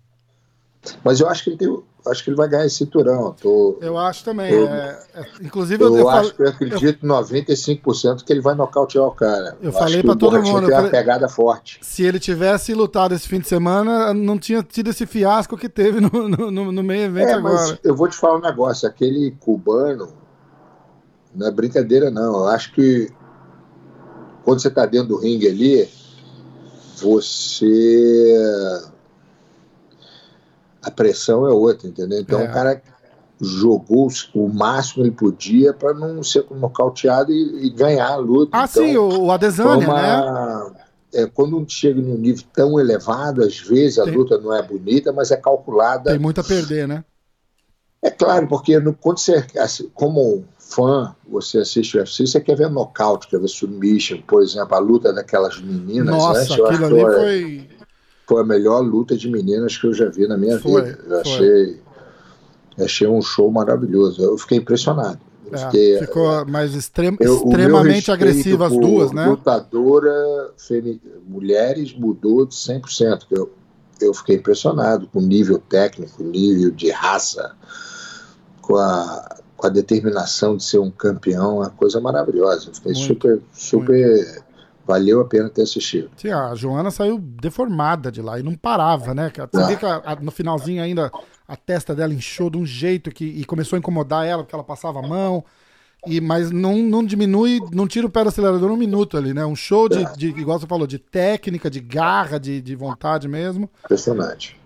Mas eu acho que ele tem, acho que ele vai ganhar esse cinturão. Tô, eu acho também. Eu, é, é, inclusive, eu, eu acho que eu acredito eu, 95% que ele vai nocautear o cara. Eu, falei para todo mundo. Tem uma pegada forte. Se ele tivesse lutado esse fim de semana, não tinha tido esse fiasco que teve no, no, no meio evento é, agora. eu vou te falar um negócio: aquele cubano, não é brincadeira, não. Eu acho que quando você está dentro do ringue ali, você a pressão é outra, entendeu? Então é. o cara jogou o máximo que ele podia para não ser nocauteado e, e ganhar a luta. Ah, então, sim, o Adesanya, uma, né? É, quando chega num nível tão elevado, às vezes a Tem... luta não é bonita, mas é calculada. Tem muito a perder, né? É claro, porque no, quando você, assim, como fã, você assiste o UFC, você quer ver nocaute, quer ver submission, por exemplo, a luta daquelas meninas. Nossa, né? aquilo ali foi foi a melhor luta de meninas que eu já vi na minha foi, vida. Eu achei, achei um show maravilhoso. Eu fiquei impressionado. É, fiquei, ficou mais extrem, eu, extremamente agressiva as duas, né? Lutadora, mulheres mudou de 100%. Eu, eu fiquei impressionado com o nível técnico, nível de raça, com a, com a determinação de ser um campeão, uma coisa maravilhosa. Eu fiquei muito, super, super valeu a pena ter assistido. Sim, a Joana saiu deformada de lá e não parava, né? Você ah. vê que a, a, no finalzinho ainda a testa dela inchou de um jeito que e começou a incomodar ela, porque ela passava a mão. E, mas não, não diminui, não tira o pé do acelerador um minuto ali, né? Um show de, é. de igual você falou, de técnica, de garra, de, de vontade mesmo. Impressionante.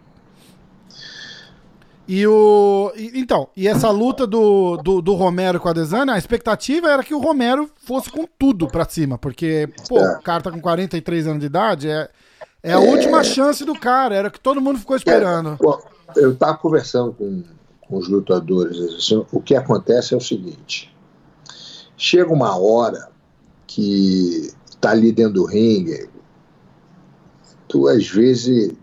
E o. E, então, e essa luta do, do, do, Romero com a Desana, a expectativa era que o Romero fosse com tudo pra cima, porque, pô, é. o cara tá com 43 anos de idade, é, é a é... última chance do cara, era o que todo mundo ficou esperando. É, eu tava conversando com, com os lutadores, assim, o que acontece é o seguinte: chega uma hora que tá ali dentro do ringue, tu às vezes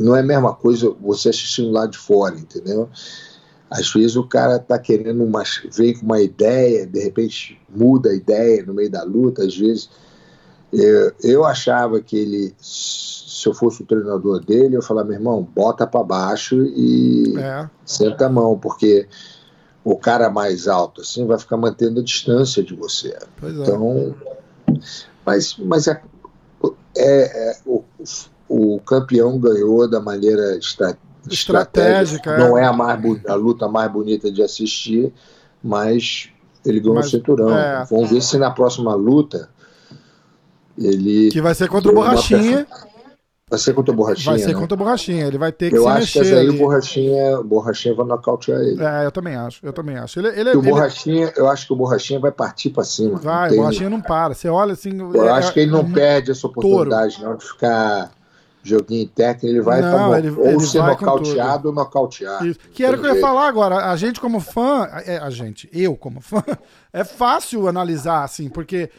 não é a mesma coisa você assistindo lá de fora, entendeu? Às vezes o cara tá querendo uma, vem com uma ideia, de repente muda a ideia no meio da luta, às vezes eu, eu achava que ele, se eu fosse o treinador dele, eu falava, meu irmão, bota para baixo e é. senta a mão, porque o cara mais alto assim vai ficar mantendo a distância de você. Pois é. então, mas, mas é, é, é o, o campeão ganhou da maneira estra estratégica. estratégica. Não é, é a, mais, a luta mais bonita de assistir, mas ele ganhou mas, o cinturão. É. Vamos ver se na próxima luta ele. Que vai ser contra o Borrachinha. Vai ser contra o Borrachinha. Vai ser né? contra o Borrachinha. Ele vai ter que eu se acho mexer. que aí o Borrachinha, Borrachinha vai nocautear ele. É, eu também acho. Eu também acho. Ele, ele, o ele... Borrachinha, eu acho que o Borrachinha vai partir para cima. Vai, o Borrachinha não para. Você olha assim. Eu é, acho que ele não é, perde essa oportunidade, touro. não, de ficar joguinho técnico, ele vai não, pra, ele, ou ele ser nocauteado ou nocautear. Isso. Que era o que eu ia falar agora. A gente, como fã, é, a gente, eu como fã, *laughs* é fácil analisar, assim, porque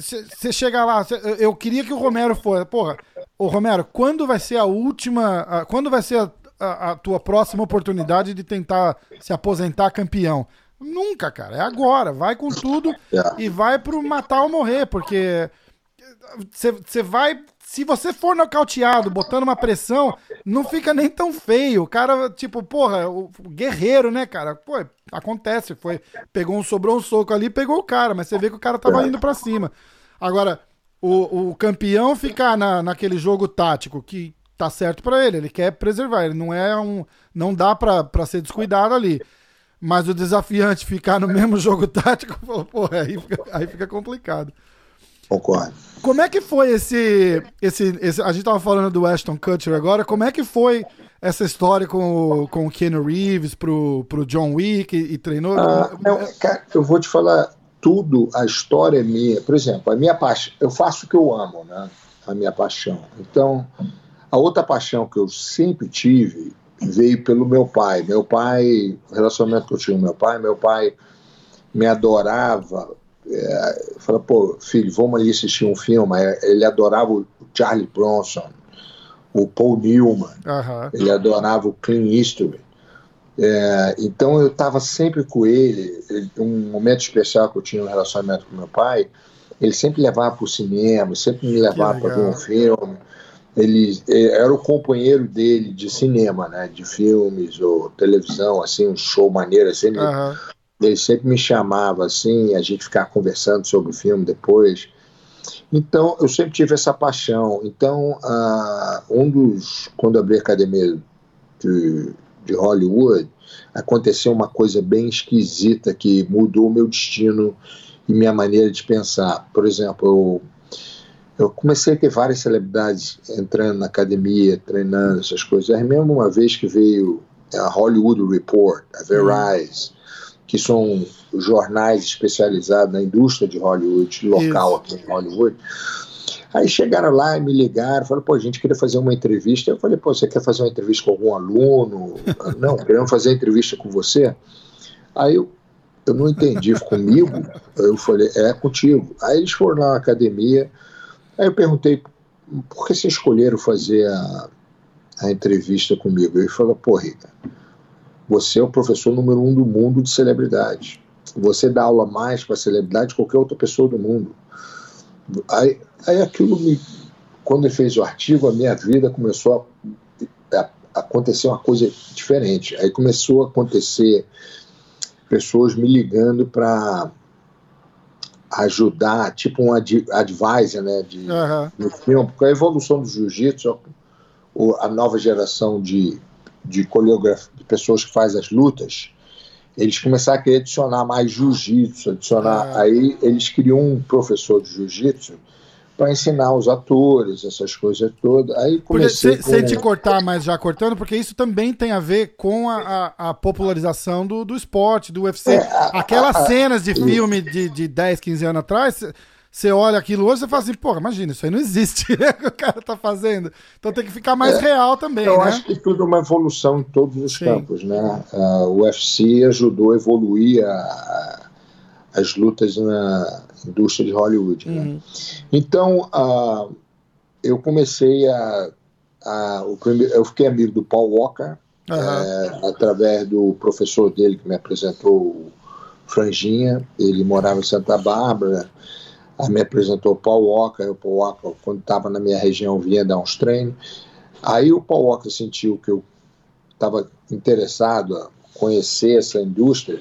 você é, chega lá, cê, eu queria que o Romero fosse. Porra, ô Romero, quando vai ser a última. A, quando vai ser a, a, a, tua próxima oportunidade de tentar se aposentar campeão? Nunca, cara. É agora. Vai com tudo. É. e vai pro matar ou morrer, porque você vai se você for nocauteado, botando uma pressão, não fica nem tão feio. O cara, tipo, porra, o guerreiro, né, cara? Pô, acontece. Foi, pegou um, sobrou um soco ali pegou o cara, mas você vê que o cara tava indo para cima. Agora, o, o campeão ficar na, naquele jogo tático que tá certo para ele, ele quer preservar, ele não é um. Não dá para ser descuidado ali. Mas o desafiante ficar no mesmo jogo *laughs* tático, porra, aí fica, aí fica complicado. Concordo. Como é que foi esse, esse, esse. A gente tava falando do Ashton Kutcher agora. Como é que foi essa história com, o, com o Keanu Reeves pro, pro John Wick e, e treinou? Ah, não, cara, eu vou te falar tudo, a história é minha. Por exemplo, a minha paixão. Eu faço o que eu amo, né? A minha paixão. Então, a outra paixão que eu sempre tive veio pelo meu pai. Meu pai, o relacionamento que eu tinha com meu pai, meu pai me adorava é, fala, pô, filho, vamos ali assistir um filme. Ele adorava o Charlie Bronson, o Paul Newman, ele adorava o Clint Eastwood. É, então eu estava sempre com ele. Um momento especial que eu tinha no relacionamento com meu pai, ele sempre levava para o cinema, sempre me levava para ver um filme. Ele, ele, era o companheiro dele de cinema, né, de filmes ou televisão, assim, um show maneiro. Assim, ele, ele sempre me chamava assim, a gente ficava conversando sobre o filme depois. Então, eu sempre tive essa paixão. Então, uh, um dos. Quando abri a academia de, de Hollywood, aconteceu uma coisa bem esquisita que mudou o meu destino e minha maneira de pensar. Por exemplo, eu, eu comecei a ter várias celebridades entrando na academia, treinando essas coisas. Aí mesmo uma vez que veio a Hollywood Report, a Verizon, que são jornais especializados na indústria de Hollywood, local Isso. aqui em Hollywood. Aí chegaram lá e me ligaram, falaram, pô, a gente queria fazer uma entrevista. Eu falei, pô, você quer fazer uma entrevista com algum aluno? *laughs* não, queremos fazer entrevista com você. Aí eu, eu não entendi, comigo? Eu falei, é contigo. Aí eles foram lá na academia, aí eu perguntei, por que vocês escolheram fazer a, a entrevista comigo? Ele falou, pô, Rica, você é o professor número um do mundo de celebridade. Você dá aula mais para celebridade que qualquer outra pessoa do mundo. Aí, aí aquilo me. Quando ele fez o artigo, a minha vida começou a, a acontecer uma coisa diferente. Aí começou a acontecer pessoas me ligando para ajudar, tipo um ad, advisor, né, de, uhum. no filme, porque a evolução do jiu-jitsu, a nova geração de de coreografia, de pessoas que fazem as lutas, eles começaram a querer adicionar mais jiu-jitsu, adicionar. Ah. Aí eles queriam um professor de jiu-jitsu para ensinar os atores, essas coisas todas. Aí comecei porque, com... Sem te cortar, mas já cortando, porque isso também tem a ver com a, a, a popularização do, do esporte, do UFC. É, Aquelas a, cenas de filme de, de 10, 15 anos atrás você olha aquilo hoje e fala assim, porra, imagina, isso aí não existe, *laughs* né, que o cara tá fazendo. Então tem que ficar mais é, real também, eu né? acho que tudo é uma evolução em todos os Sim. campos, né? Uh, o UFC ajudou a evoluir a, as lutas na indústria de Hollywood, né? uhum. Então, uh, eu comecei a, a o primeiro, eu fiquei amigo do Paul Walker, uhum. é, através do professor dele que me apresentou o Franjinha, ele morava em Santa Bárbara, Aí me apresentou o Paul Walker, o Paul Walker, quando estava na minha região, vinha dar uns treinos. Aí o Paul Walker sentiu que eu estava interessado a conhecer essa indústria,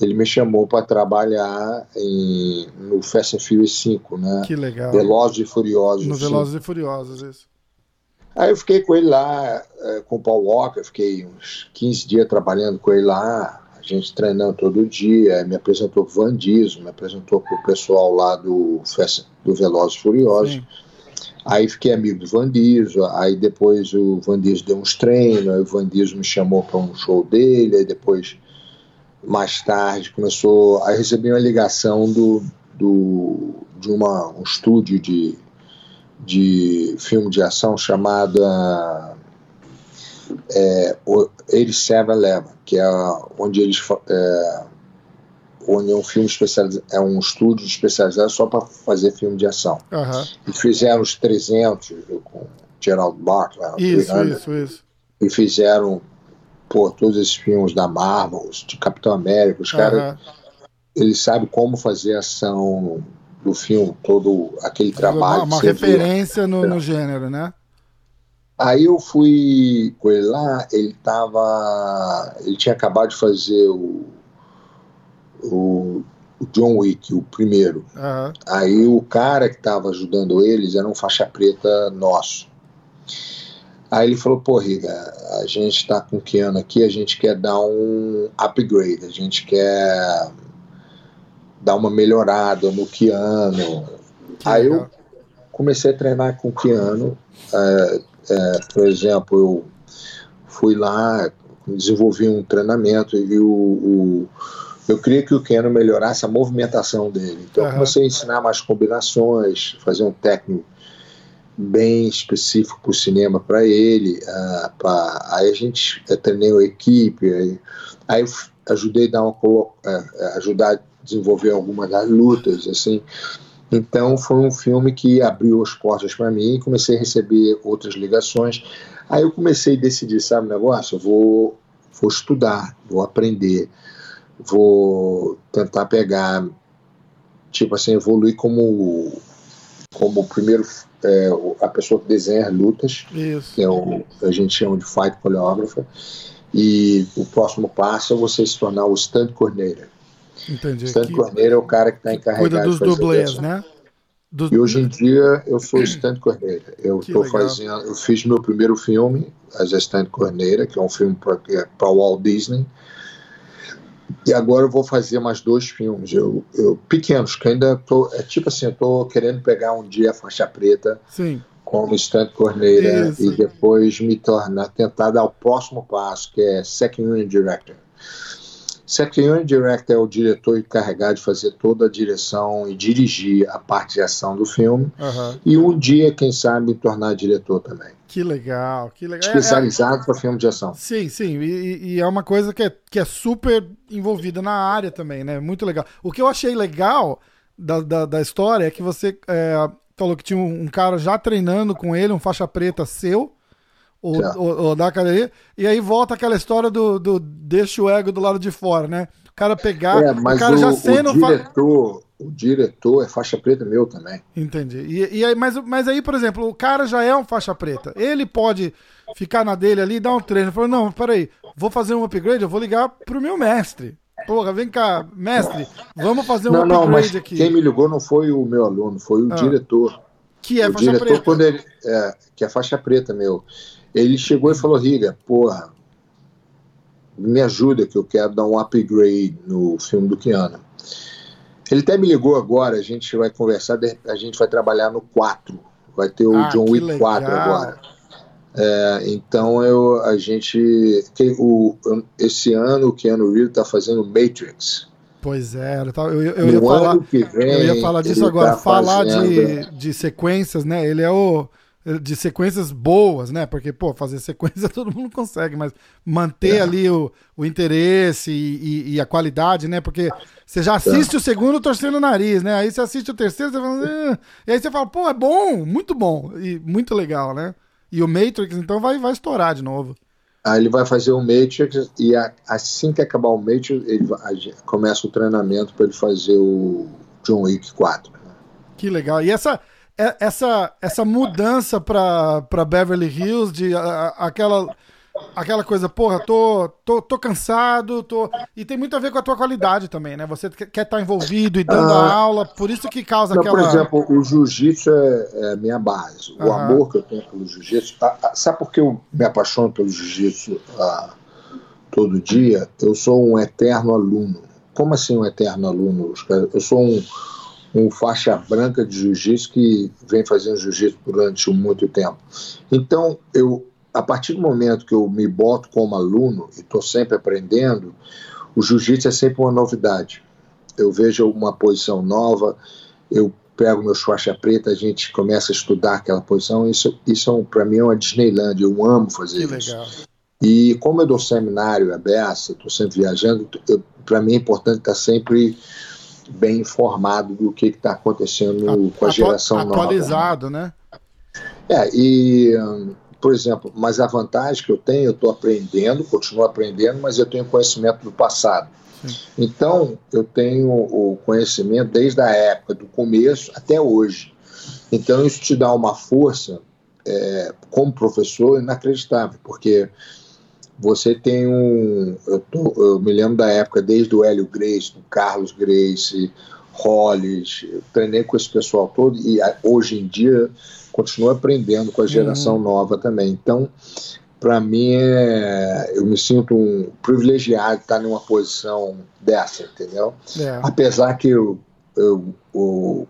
ele me chamou para trabalhar em, no Fast and Furious 5, né? Que legal. Velozes e Furiosos. No Velozes e Furiosos, isso. Aí eu fiquei com ele lá, é, com o Paul Walker, fiquei uns 15 dias trabalhando com ele lá, gente treinando todo dia, me apresentou pro Van Diesel, me apresentou pro pessoal lá do, do Velozes Furiosos. Sim. Aí fiquei amigo do Van Diesel, aí depois o Van Diesel deu uns treinos, aí o Van Diesel me chamou para um show dele, aí depois, mais tarde, começou, aí recebi uma ligação do, do, de uma, um estúdio de de filme de ação chamada é, 8711, que é onde eles é, onde é um filme especializado, é um estúdio especializado só para fazer filme de ação. Uhum. E fizeram os 300 com Gerald Butler, isso, isso, isso. E fizeram pô, todos esses filmes da Marvel, de Capitão América, os uhum. caras eles sabem como fazer ação do filme, todo aquele trabalho. Uma, uma referência no, no, gênero, né? Aí eu fui com ele lá, ele tava. Ele tinha acabado de fazer o, o, o John Wick, o primeiro. Uhum. Aí o cara que estava ajudando eles era um faixa preta nosso. Aí ele falou, pô, Riga, a gente está com o Keanu aqui, a gente quer dar um upgrade, a gente quer dar uma melhorada no Keanu. Que Aí legal. eu comecei a treinar com o Keanu. É, é, por exemplo, eu fui lá, desenvolvi um treinamento e o, o eu queria que o Keanu melhorasse a movimentação dele. Então uhum. eu comecei a ensinar mais combinações, fazer um técnico bem específico para o cinema para ele. Uh, pra, aí a gente treinei a equipe, aí, aí ajudei a dar uma uh, ajudar desenvolver algumas das lutas, assim. Então foi um filme que abriu as portas para mim e comecei a receber outras ligações. Aí eu comecei a decidir, sabe o negócio? Eu vou, vou estudar, vou aprender, vou tentar pegar, tipo assim, evoluir como como primeiro é, a pessoa que desenha lutas, Isso. que é o a gente chama de fight choreographer, e o próximo passo é você se tornar o stand coordinator. Entendi. Stan que... Corneiro é o cara que está encarregado Cuida dos dublês, né? Dos... E hoje em dia eu sou Stan Corneiro. Eu tô fazendo, eu fiz meu primeiro filme, as Stan Corneiro, que é um filme para é Walt Disney. E agora eu vou fazer mais dois filmes, eu, eu pequenos, que ainda tô, é tipo assim, eu tô querendo pegar um dia a faixa preta Sim. como Stan Corneira e depois me tornar, tentar dar o próximo passo, que é Second Unit Director. Secretary Director é o diretor encarregado de fazer toda a direção e dirigir a parte de ação do filme. Uhum. E um dia, quem sabe, tornar diretor também. Que legal, que legal. Especializado é, é... para filme de ação. Sim, sim. E, e, é uma coisa que é, que é super envolvida na área também, né? Muito legal. O que eu achei legal da, da, da história é que você é, falou que tinha um cara já treinando com ele, um faixa preta seu ou, ou, ou, da academia, e aí volta aquela história do, do deixa o ego do lado de fora, né? O cara pegar, é, mas o cara o, já sendo. O diretor, o diretor é faixa preta meu também. Entendi. E, e aí, mas, mas aí, por exemplo, o cara já é um faixa preta. Ele pode ficar na dele ali e dar um treino. Falou, não, peraí, vou fazer um upgrade, eu vou ligar pro meu mestre. Porra, vem cá, mestre, vamos fazer um não, upgrade não, mas aqui. Quem me ligou não foi o meu aluno, foi o ah. diretor. Que é o faixa diretor, preta. Quando ele, é, que é faixa preta meu. Ele chegou e falou: Riga, porra, me ajuda que eu quero dar um upgrade no filme do Keanu. Ele até me ligou agora, a gente vai conversar, a gente vai trabalhar no 4. Vai ter o ah, John Wick legal. 4 agora. É, então eu, a gente. Que, o, esse ano o Keanu Reeves está fazendo Matrix. Pois é, eu, eu, eu ia falar, vem, eu ia falar disso agora. Tá falar de, de sequências, né? Ele é o de sequências boas, né? Porque, pô, fazer sequência *laughs* todo mundo consegue, mas manter é. ali o, o interesse e, e, e, a qualidade, né? Porque você já assiste é. o segundo torcendo o nariz, né? Aí você assiste o terceiro, você fala, ah. e aí você fala, pô, é bom, muito bom e muito legal, né? E o Matrix, então, vai, vai estourar de novo. Aí ele vai fazer o Matrix e a, assim que acabar o Matrix, ele vai, começa o treinamento para ele fazer o John Wick 4. Né? Que legal. E essa essa, essa mudança para Beverly Hills, de a, aquela aquela coisa, porra, tô, tô, tô cansado, tô. E tem muito a ver com a tua qualidade também, né? Você quer estar tá envolvido e dando ah, a aula, por isso que causa não, aquela. Por exemplo, o jiu-jitsu é, é minha base. O amor que eu tenho pelo jiu-jitsu. Sabe por que eu me apaixono pelo jiu-jitsu ah, todo dia? Eu sou um eterno aluno. Como assim um eterno aluno? Eu sou um, um faixa branca de jiu-jitsu que vem fazendo jiu-jitsu durante muito tempo. Então, eu a partir do momento que eu me boto como aluno e estou sempre aprendendo, o jiu-jitsu é sempre uma novidade. Eu vejo uma posição nova, eu pego meu faixa preta, a gente começa a estudar aquela posição. Isso, isso para mim é uma Disneyland, eu amo fazer que isso. Legal. E como eu dou seminário aberto, estou sempre viajando, para mim é importante estar sempre bem informado do que está acontecendo a, com a geração atualizado, nova. Atualizado, né? É, e por exemplo, mas a vantagem que eu tenho, eu estou aprendendo, continuo aprendendo, mas eu tenho conhecimento do passado. Sim. Então, eu tenho o conhecimento desde a época do começo até hoje. Então, isso te dá uma força, é, como professor, inacreditável, porque você tem um. Eu, tô, eu, me lembro da época, desde o Hélio Grace, do Carlos Grace, Hollis, eu treinei com esse pessoal todo, e hoje em dia continuo aprendendo com a geração uhum. nova também. Então, para mim, é, eu me sinto um privilegiado estar numa posição dessa, entendeu? É. Apesar que eu, eu, eu,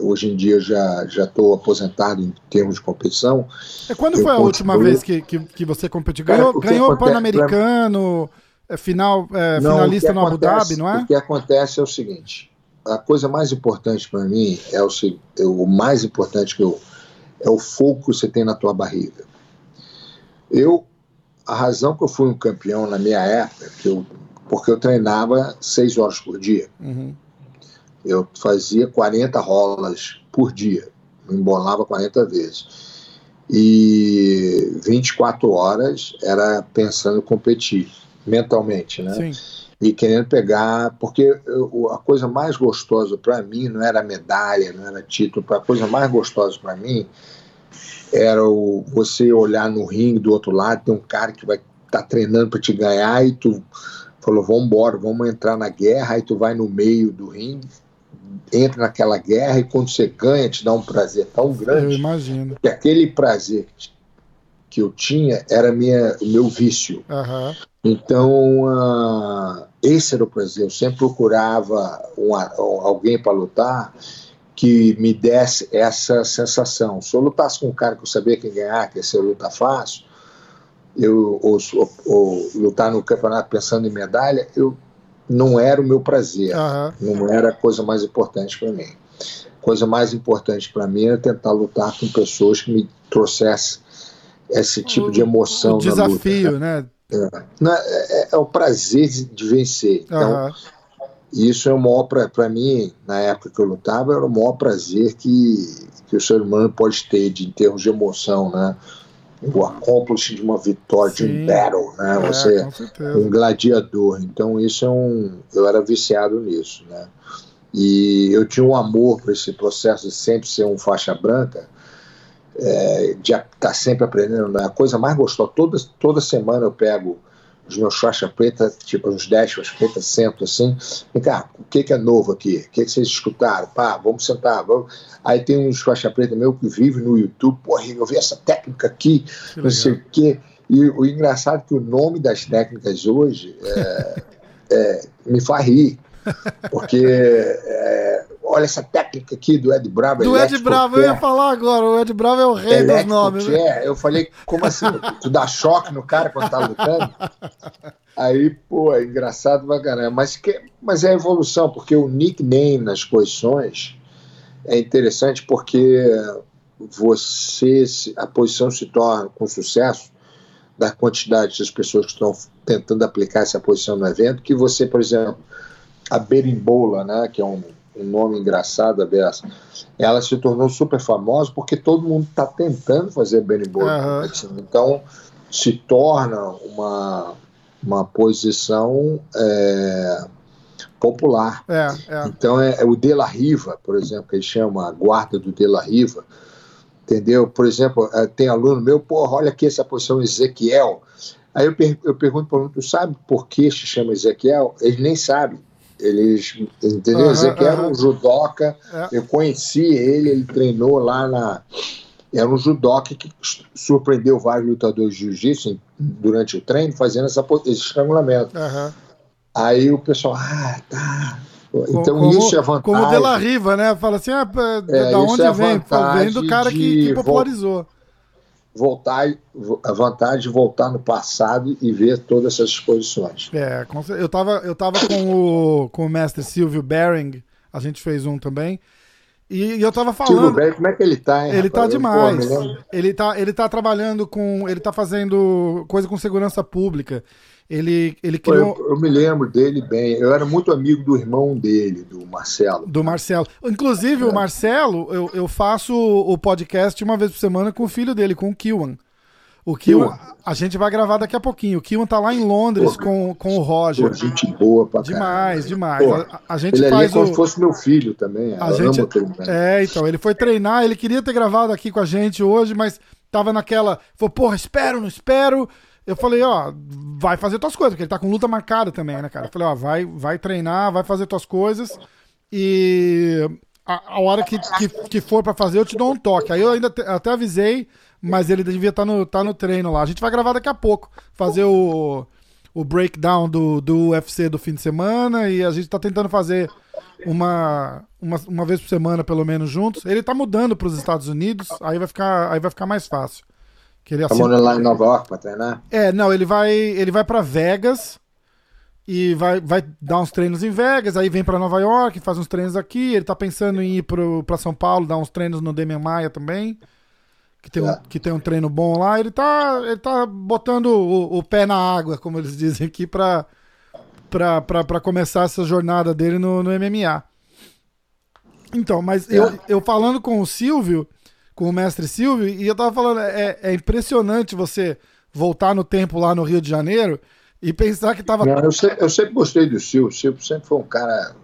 hoje em dia já já estou aposentado em termos de competição. É quando foi a última vez que, que, que você competiu? Ganhou, Cara, ganhou o Pan-Americano, é, final, é, não, finalista no Abu Dhabi, não é? O que acontece é o seguinte: a coisa mais importante para mim é o, é o mais importante que eu é o fogo que você tem na tua barriga. Eu, a razão que eu fui um campeão na minha época, que eu, porque eu treinava seis horas por dia. Uhum. Eu fazia 40 rolas por dia, me embolava 40 vezes. E 24 horas era pensando em competir, mentalmente, né? Sim e querendo pegar, porque eu, a coisa mais gostosa para mim não era medalha, não era título, a coisa mais gostosa para mim era o, você olhar no ringue do outro lado, tem um cara que vai estar tá treinando para te ganhar e tu falou, vamos embora, vamos entrar na guerra, aí tu vai no meio do ringue, entra naquela guerra e quando você ganha te dá um prazer tão grande. Eu imagino. Que aquele prazer que eu tinha era minha, o meu vício. Uhum. Então, uh, esse era o prazer. Eu sempre procurava alguém para lutar que me desse essa sensação. Se eu lutasse com um cara que eu sabia quem ganhar, que ia ser luta fácil, eu, ou, ou, ou, lutar no campeonato pensando em medalha, eu não era o meu prazer, uhum. não era a coisa mais importante para mim. A coisa mais importante para mim era tentar lutar com pessoas que me trouxessem esse tipo o, de emoção. O desafio, luta, né? É, é, é, o prazer de vencer. Então, uhum. isso é o maior, para mim, na época que eu lutava, era o maior prazer que, que o ser humano pode ter de, em termos de emoção, né? O accomplish de uma vitória, Sim. de um battle, né? É, Você um gladiador. Então, isso é um. Eu era viciado nisso, né? E eu tinha um amor por esse processo de sempre ser um faixa branca é, de estar tá sempre aprendendo. Né? A coisa mais gostosa, toda, toda semana eu pego os meus faixa preta, tipo uns 10 faixa preta, sento assim, vem cá, o que, que é novo aqui? O que, que vocês escutaram? Pá, vamos sentar, vamos. Aí tem uns faixa preta meu que vive no YouTube, porra, eu vi essa técnica aqui, que não sei o quê. E o engraçado é que o nome das técnicas hoje é, *laughs* é, me faz rir, porque é, olha essa técnica aqui do Ed Bravo. Do Ed Bravo, eu ia falar agora, o Ed Bravo é o rei dos nomes. Né? É, eu falei, como assim? tu dá choque no cara quando tá lutando? *laughs* Aí, pô, é engraçado pra caramba. Mas, que, mas é evolução, porque o nickname nas posições é interessante porque você, a posição se torna com sucesso da quantidade das pessoas que estão tentando aplicar essa posição no evento, que você, por exemplo, a berimbola, né, que é um um nome engraçado, a Bessa, ela se tornou super famosa porque todo mundo está tentando fazer Benny Uhum. Então, se torna uma, uma posição é, popular. É, é. Então, é, é, o De La Riva, por exemplo, que ele chama a guarda do De La Riva, Entendeu? Por exemplo, eh, tem aluno meu, porra, olha aqui essa posição Ezequiel. Aí eu, per eu pergunto para o aluno, tu sabe por que se chama Ezequiel? Eles nem sabem. Eles, entendeu? Uhum, Ezequiel uhum. era um judoca, é. eu conheci ele, ele treinou lá na. Era um judoca que surpreendeu vários lutadores de jiu-jitsu durante o treino, fazendo essa, esse estrangulamento. Uhum. Aí o pessoal, ah, tá. Então como, isso é vantagem. Como o De La Riva, né? Fala assim, ah, é, da onde é vem? Vem do cara que, que popularizou voltar, a vantagem de voltar no passado e ver todas essas exposições. É, eu estava eu tava com o, com o mestre Silvio Bering, a gente fez um também, e, eu tava falando. Silvio Bering, como é que ele tá, hein, Ele tá rapaz? tá demais. Pô, ele, tá, ele tá trabalhando com. Ele tá fazendo coisa com segurança pública. Ele, ele criou. Eu, eu, me lembro dele bem. Eu era muito amigo do irmão dele, do Marcelo. Do Marcelo. Inclusive, é. o Marcelo, eu, eu faço o podcast uma vez por semana com o filho dele, com o Kiwan. O Kiwan, a gente vai gravar daqui a pouquinho. O Kiwan tá lá em Londres pô, com, com o Roger. Pô, gente boa pra Demais, demais. Pô, a, a, gente ele é faz é como o... se fosse meu filho também. A gente... É, então, ele foi treinar, ele queria ter gravado aqui com a gente hoje, mas tava naquela. Falou, porra, espero, não espero. Eu falei, ó, vai fazer tuas coisas, porque ele tá com luta marcada também, né, cara? Eu falei, ó, vai, vai treinar, vai fazer tuas coisas e a, a hora que, que, que for para fazer eu te dou um toque. Aí eu ainda te, até avisei, mas ele devia estar tá no, tá no treino lá. A gente vai gravar daqui a pouco, fazer o, o breakdown do, do UFC do fim de semana e a gente tá tentando fazer uma, uma, uma vez por semana, pelo menos, juntos. Ele tá mudando para os Estados Unidos, aí vai ficar, aí vai ficar mais fácil. Que ele tá morando lá em Nova York pra treinar? É, não, ele vai, ele vai para Vegas e vai, vai dar uns treinos em Vegas, aí vem para Nova York, faz uns treinos aqui. Ele tá pensando em ir pro, pra São Paulo, dar uns treinos no Demian Maia também. Que tem, é. um, que tem um treino bom lá. Ele tá, ele tá botando o, o pé na água, como eles *laughs* dizem aqui, pra, pra, pra, pra começar essa jornada dele no, no MMA. Então, mas é. eu, eu falando com o Silvio, com o mestre Silvio, e eu tava falando, é, é impressionante você voltar no tempo lá no Rio de Janeiro e pensar que tava. Não, eu, sempre, eu sempre gostei do Silvio. O Silvio sempre foi um cara.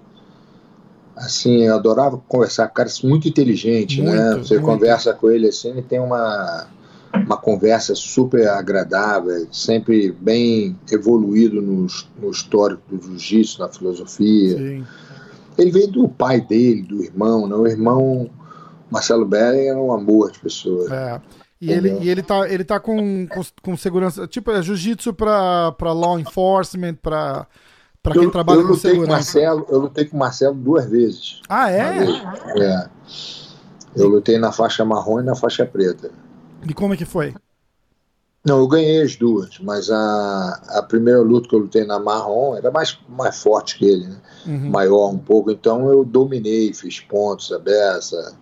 Assim, eu adorava conversar com cara muito inteligente, né? muito, né? Você muito. conversa com ele assim, ele tem uma, uma conversa super agradável, sempre bem evoluído no, no histórico do jiu-jitsu, na filosofia. Sim. Ele veio do pai dele, do irmão, né? O irmão Marcelo Beren é um amor de pessoa. É. E ele, e ele tá, ele tá com, com, com segurança. Tipo, é jiu-jitsu pra, pra law enforcement, pra, pra quem eu, trabalha eu com segurança. Com Marcelo, eu lutei com o Marcelo duas vezes. Ah, é? É. Eu lutei na faixa marrom e na faixa preta. E como é que foi? Não, eu ganhei as duas, mas a, a primeira luta que eu lutei na marrom era mais, mais forte que ele, né? Uhum. Maior um pouco, então eu dominei, fiz pontos, a beça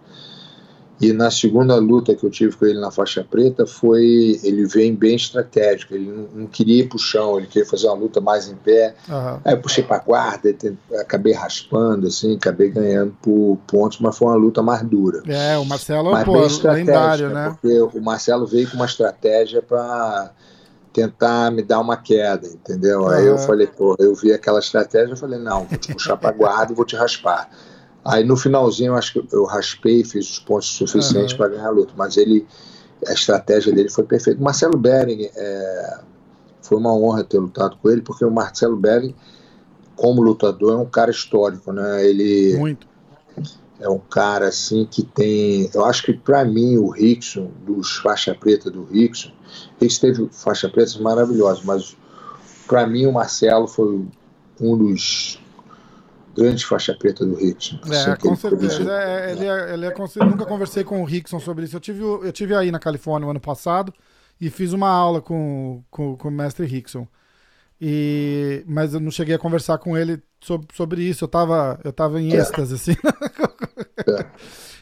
e na segunda luta que eu tive com ele na faixa preta, foi ele vem bem estratégico. Ele não, não queria ir pro chão, ele queria fazer uma luta mais em pé. Uhum. Aí eu puxei para guarda, acabei raspando, assim, acabei ganhando por pontos, mas foi uma luta mais dura. É, o Marcelo mas pô, lendário, né? Porque o Marcelo veio com uma estratégia para tentar me dar uma queda, entendeu? Uhum. Aí eu falei, pô, eu vi aquela estratégia, eu falei, não, vou te puxar para guarda e vou te raspar. Aí no finalzinho eu acho que eu raspei, fiz os pontos suficientes uhum. para ganhar a luta, mas ele a estratégia dele foi perfeita. Marcelo Bering é, foi uma honra ter lutado com ele, porque o Marcelo Bering, como lutador, é um cara histórico, né? Ele Muito. é um cara assim que tem, eu acho que para mim o Rickson dos faixa preta do Rickson, Rickson teve faixa preta maravilhosa, mas para mim o Marcelo foi um dos grande faixa preta do Rickson. É, assim, com certeza. É, ele é, ele é, nunca conversei com o Rickson sobre isso. Eu tive, eu tive aí na Califórnia no ano passado e fiz uma aula com, com, com o mestre Rickson. E, mas eu não cheguei a conversar com ele sobre, sobre isso. Eu tava, eu tava em é. êxtase, assim. *laughs* É.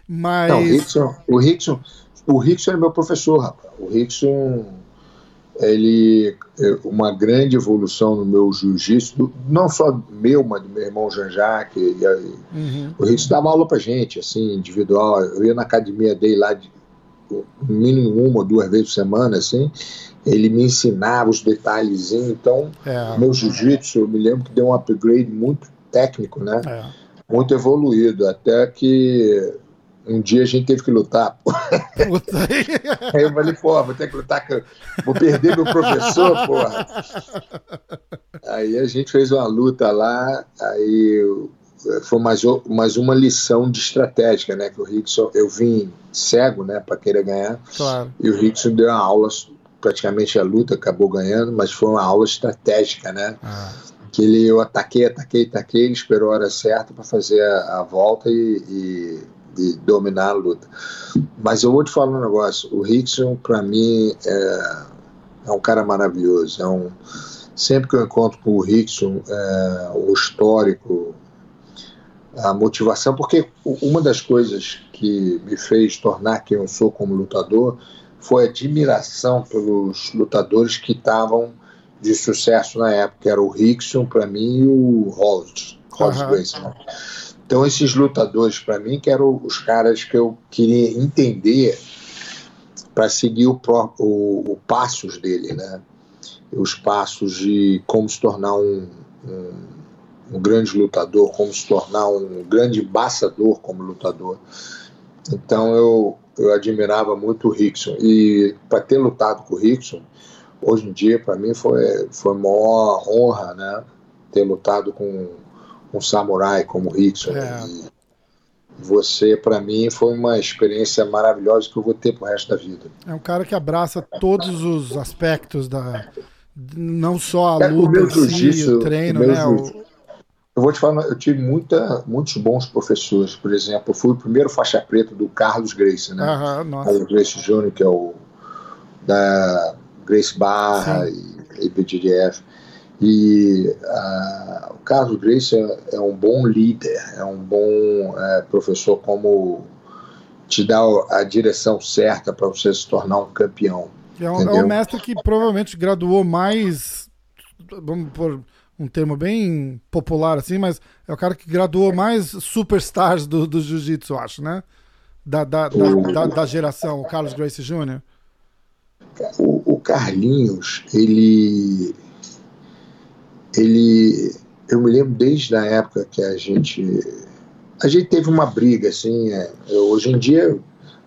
Mas... Não, o Rickson, o Rickson, o Rickson é meu professor, rapaz. O Rickson ele é uma grande evolução no meu jiu-jitsu, não só meu, mas do meu irmão Jean-Jacques. Uhum. O Rick dava aula pra gente, assim, individual. Eu ia na academia dele lá, de, no mínimo uma ou duas vezes por semana, assim. Ele me ensinava os detalhezinhos. Então, é. meu jiu-jitsu, eu me lembro que deu um upgrade muito técnico, né? É. Muito evoluído. Até que um dia a gente teve que lutar. Puta. *laughs* Aí eu falei, pô, vou ter que lutar, vou perder meu professor, porra. Aí a gente fez uma luta lá, aí foi mais, mais uma lição de estratégia, né? Que o Rickson, eu vim cego, né, para querer ganhar. Claro. E o Rickson deu uma aula, praticamente a luta, acabou ganhando, mas foi uma aula estratégica, né? Ah. Que ele, eu ataquei, ataquei, ataquei, ele esperou a hora certa para fazer a, a volta e, e, e, dominar a luta. Mas eu vou te falar um negócio: o Rickson, para mim, é, é um cara maravilhoso. É um, sempre que eu encontro com o Rickson, é, o histórico, a motivação, porque uma das coisas que me fez tornar quem eu sou como lutador foi a admiração pelos lutadores que estavam de sucesso na época, era o Rickson para mim e o Holt, Holt uhum. Grace. Né? Então esses lutadores para mim que eram os caras que eu queria entender para seguir o, o, o, passos dele, né? Os passos de como se tornar um, um um grande lutador, como se tornar um grande embaixador como lutador. Então eu, eu admirava muito o Rickson. E para ter lutado com o Rickson, hoje em dia, para mim, foi, foi uma honra né, ter lutado com um samurai como Rickson. É. Você, para mim, foi uma experiência maravilhosa que eu vou ter pro resto da vida. É um cara que abraça todos os aspectos da. Não só a é, luta, o, si, o treino, o né? O, eu vou te falar, eu tive muita, muitos bons professores. Por exemplo, eu fui o primeiro faixa preta do Carlos Grace, né? O Grace Júnior, que é o da Grace Barra Sim. e, e. E o Carlos Grace é, é, um bom líder, é um bom é, professor como te dá a direção certa para você se tornar um campeão. É um, é um mestre que provavelmente graduou mais, vamos por um termo bem popular assim, mas é o cara que graduou mais superstars do, do jiu-jitsu, acho, né? Da, da, da, da, da geração, o Carlos Gracie Jr. O, o, Carlinhos, ele. Ele. Eu me lembro desde a época que a gente. A gente teve uma briga, assim. É, hoje em dia,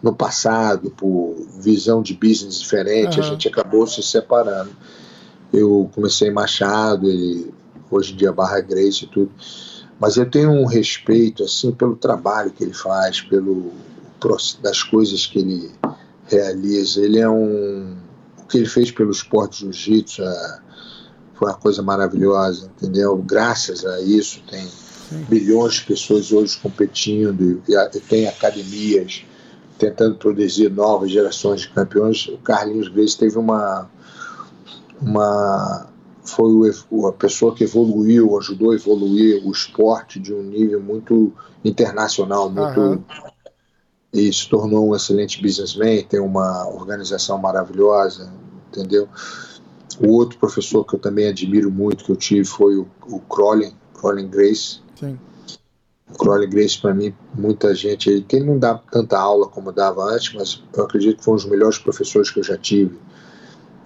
no passado, por visão de business diferente, uhum. a gente acabou se separando. Eu comecei em Machado, ele hoje em dia Barra Grace e tudo. Mas eu tenho um respeito assim pelo trabalho que ele faz, pelo das coisas que ele realiza. Ele é um o que ele fez pelo esporte jiu-jitsu é, foi uma coisa maravilhosa, entendeu? Graças a isso tem Sim. milhões de pessoas hoje competindo e, e tem academias tentando produzir novas gerações de campeões. O Carlinhos Grace teve uma uma foi o, a pessoa que evoluiu, ajudou a evoluir o esporte de um nível muito internacional, muito uhum. e se tornou um excelente businessman, tem uma organização maravilhosa, entendeu? O outro professor que eu também admiro muito que eu tive foi o, o Crowley, Crowley Grace. Sim. O Crowley Grace, para mim, muita gente aí, que não dá tanta aula como dava antes, mas eu acredito que foi um dos melhores professores que eu já tive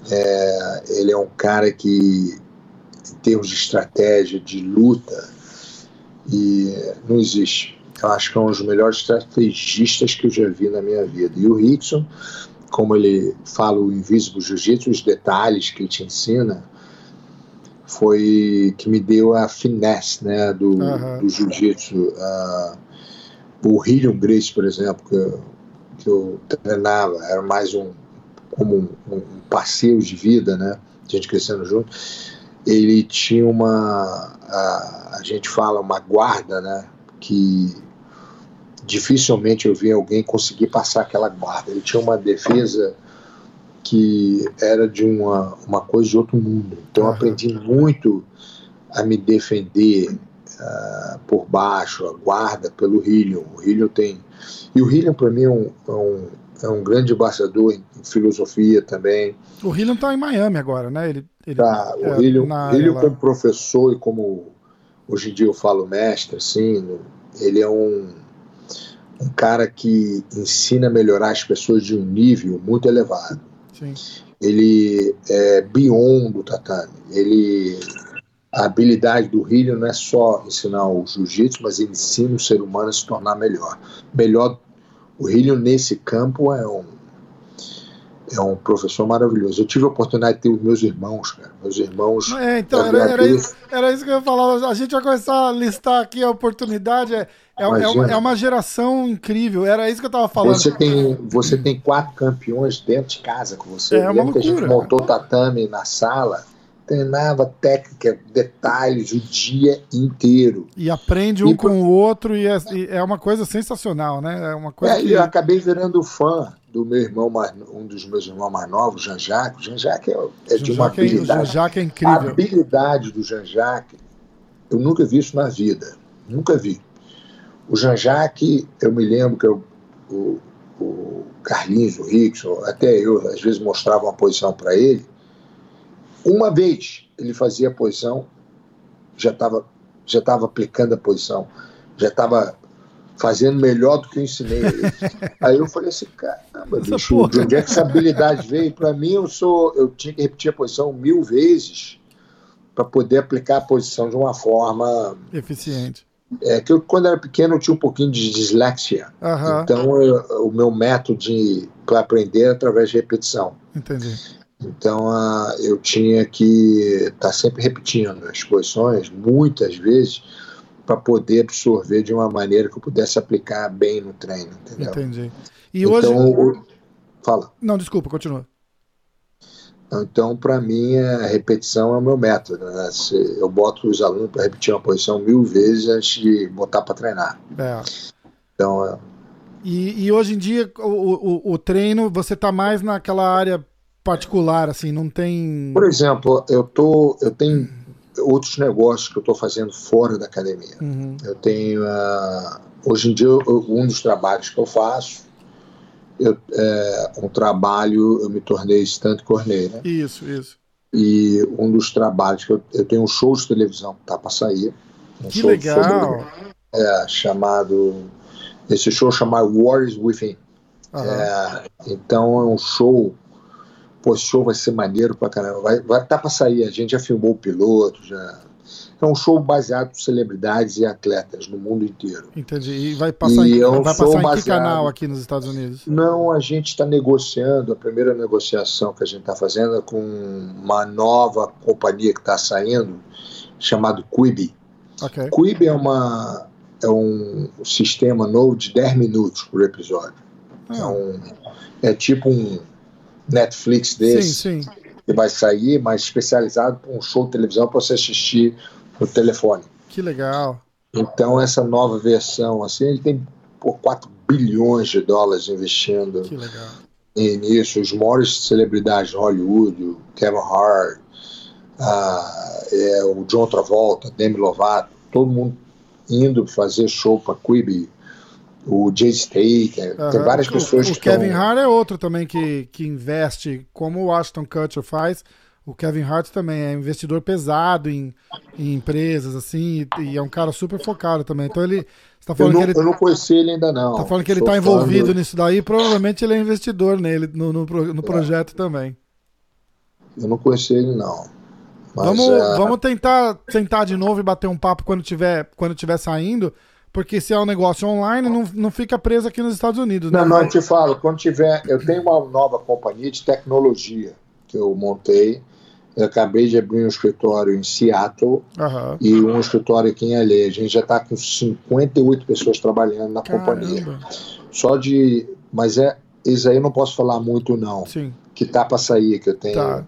é, ele é um cara que, em termos de estratégia, de luta, e não existe. Eu acho que é um dos melhores estrategistas que eu já vi na minha vida. E o Rickson, como ele fala o Invisible Jiu-Jitsu, os detalhes que ele te ensina, foi que me deu a finesse né, do, uhum. do Jiu-Jitsu. Uh, o Hillion Grace, por exemplo, que eu, que eu treinava, era mais um como um, um parceiro de vida, né? A gente crescendo junto. Ele tinha uma, a, a gente fala, uma guarda, né? Que dificilmente eu vi alguém conseguir passar aquela guarda. Ele tinha uma defesa que era de uma, uma coisa de outro mundo. Então eu aprendi muito a me defender uh, por baixo, a guarda pelo Hillion. O Hillion tem. E o Hillion, para mim, é um, é um, é um grande embaixador em, filosofia também. O Hillion está em Miami agora, né? Ele, ele tá, o é, Hillion, Hillion como professor e como hoje em dia eu falo mestre, assim, ele é um, um cara que ensina a melhorar as pessoas de um nível muito elevado. Sim. Ele é beyond do tatame. Ele a habilidade do Hillion não é só ensinar o jiu-jitsu, mas ele ensina o ser humano a se tornar melhor. Melhor O Hillion, nesse campo, é um, é um professor maravilhoso. Eu tive a oportunidade de ter os meus irmãos, cara. Meus irmãos. É, então, era, era, isso, era, isso, que eu ia falar. A gente vai começar a listar aqui a oportunidade. É, é, é, uma, é uma, geração incrível. Era isso que eu tava falando. Você tem, você tem quatro campeões dentro de casa com você. É uma loucura, que a gente montou tatame na sala treinava técnica, detalhes o dia inteiro. E aprende um e, com o outro e é, e é, uma coisa sensacional, né? É uma coisa é, que... Eu acabei virando fã do meu irmão, mais, um dos meus irmãos mais novos, Jean-Jacques. Jean-Jacques é, é de uma é habilidade. Jean-Jacques é incrível. A habilidade do Jean-Jacques, eu nunca vi isso na vida. Nunca vi. O Jean-Jacques, eu me lembro que eu, o, o Carlinhos, o Rickson, até eu, às vezes mostrava uma posição para ele, uma vez ele fazia a posição, já estava já tava aplicando a posição, já estava fazendo melhor do que eu ensinei ele. *laughs* Aí eu falei assim, caramba, bicho, de onde é que essa habilidade veio? Para mim, eu sou, eu tinha que repetir a posição mil vezes para poder aplicar a posição de uma forma eficiente. É que eu, quando era pequeno, eu tinha um pouquinho de dislexia. Uhum. Então, eu, o meu método para aprender é através de repetição. Entendi. Então uh, eu tinha que estar tá sempre repetindo as posições, muitas vezes, para poder absorver de uma maneira que eu pudesse aplicar bem no treino, entendeu? Entendi. E então, hoje. Fala. Não, desculpa, continua. Então, para mim, a repetição é o meu método. Né? eu boto os alunos para repetir uma posição mil vezes antes de botar para treinar. É. Então, é... e, e, hoje em dia, o, o, o treino, você está mais naquela área particular, assim, não tem. Por exemplo, eu tô, eu tenho outros negócios que eu estou fazendo fora da academia. Uhum. Eu tenho, uh, hoje em dia, eu, um dos trabalhos que eu faço, eu, é, um trabalho, eu me tornei stand cornei, né? Isso, isso. E um dos trabalhos que eu, eu tenho um show de televisão que tá para sair. Um que legal! é, chamado, esse show chamado Warriors Within. Uhum. É, então é um show pô, show vai ser maneiro pra caramba. Vai, vai tá pra sair, a gente já filmou o piloto, já. É um show baseado em celebridades e atletas no mundo inteiro. Entendi. E vai passar, e em, é um vai passar em baseado... que canal aqui nos Estados Unidos? Não, a gente está negociando, a primeira negociação que a gente está fazendo é com uma nova companhia que está saindo, chamado Quibi. Okay. Quibi é, uma, é um sistema novo de 10 minutos por episódio. Ah. É, um, é tipo um Netflix desse sim, sim. que vai sair, mas especializado para um show de televisão para você assistir no telefone. Que legal. Então essa nova versão, assim, ele tem por 4 bilhões de dólares investindo que legal. nisso. Os maiores celebridades de Hollywood, o Kevin Hart, ah, é, o John Travolta, Demi Lovato, todo mundo indo fazer show para Quibi o Jay Staker, uhum. tem várias pessoas o, que O Kevin Hart é outro também que, que investe, como o Ashton Kutcher faz, o Kevin Hart também é investidor pesado em, em empresas, assim, e, e, é um cara super focado também. Então ele. Tá falando eu, não, que ele, eu não conheci ele ainda não. Tá falando que ele está envolvido nisso daí, provavelmente ele é investidor nele, no, no, no projeto é. também. Eu não conheci ele não. Mas, vamos, é... vamos tentar sentar de novo e bater um papo quando tiver, quando tiver saindo. Porque se é um negócio online, não, não fica preso aqui nos Estados Unidos. Né? Não, não, eu te falo, quando tiver. Eu tenho uma nova companhia de tecnologia que eu montei. Eu acabei de abrir um escritório em Seattle uhum. e um escritório aqui em LA. A gente já está com 58 pessoas trabalhando na Caramba. companhia. Só de. Mas é. Isso aí eu não posso falar muito, não. Sim. Que tá para sair, que eu tenho. Tá.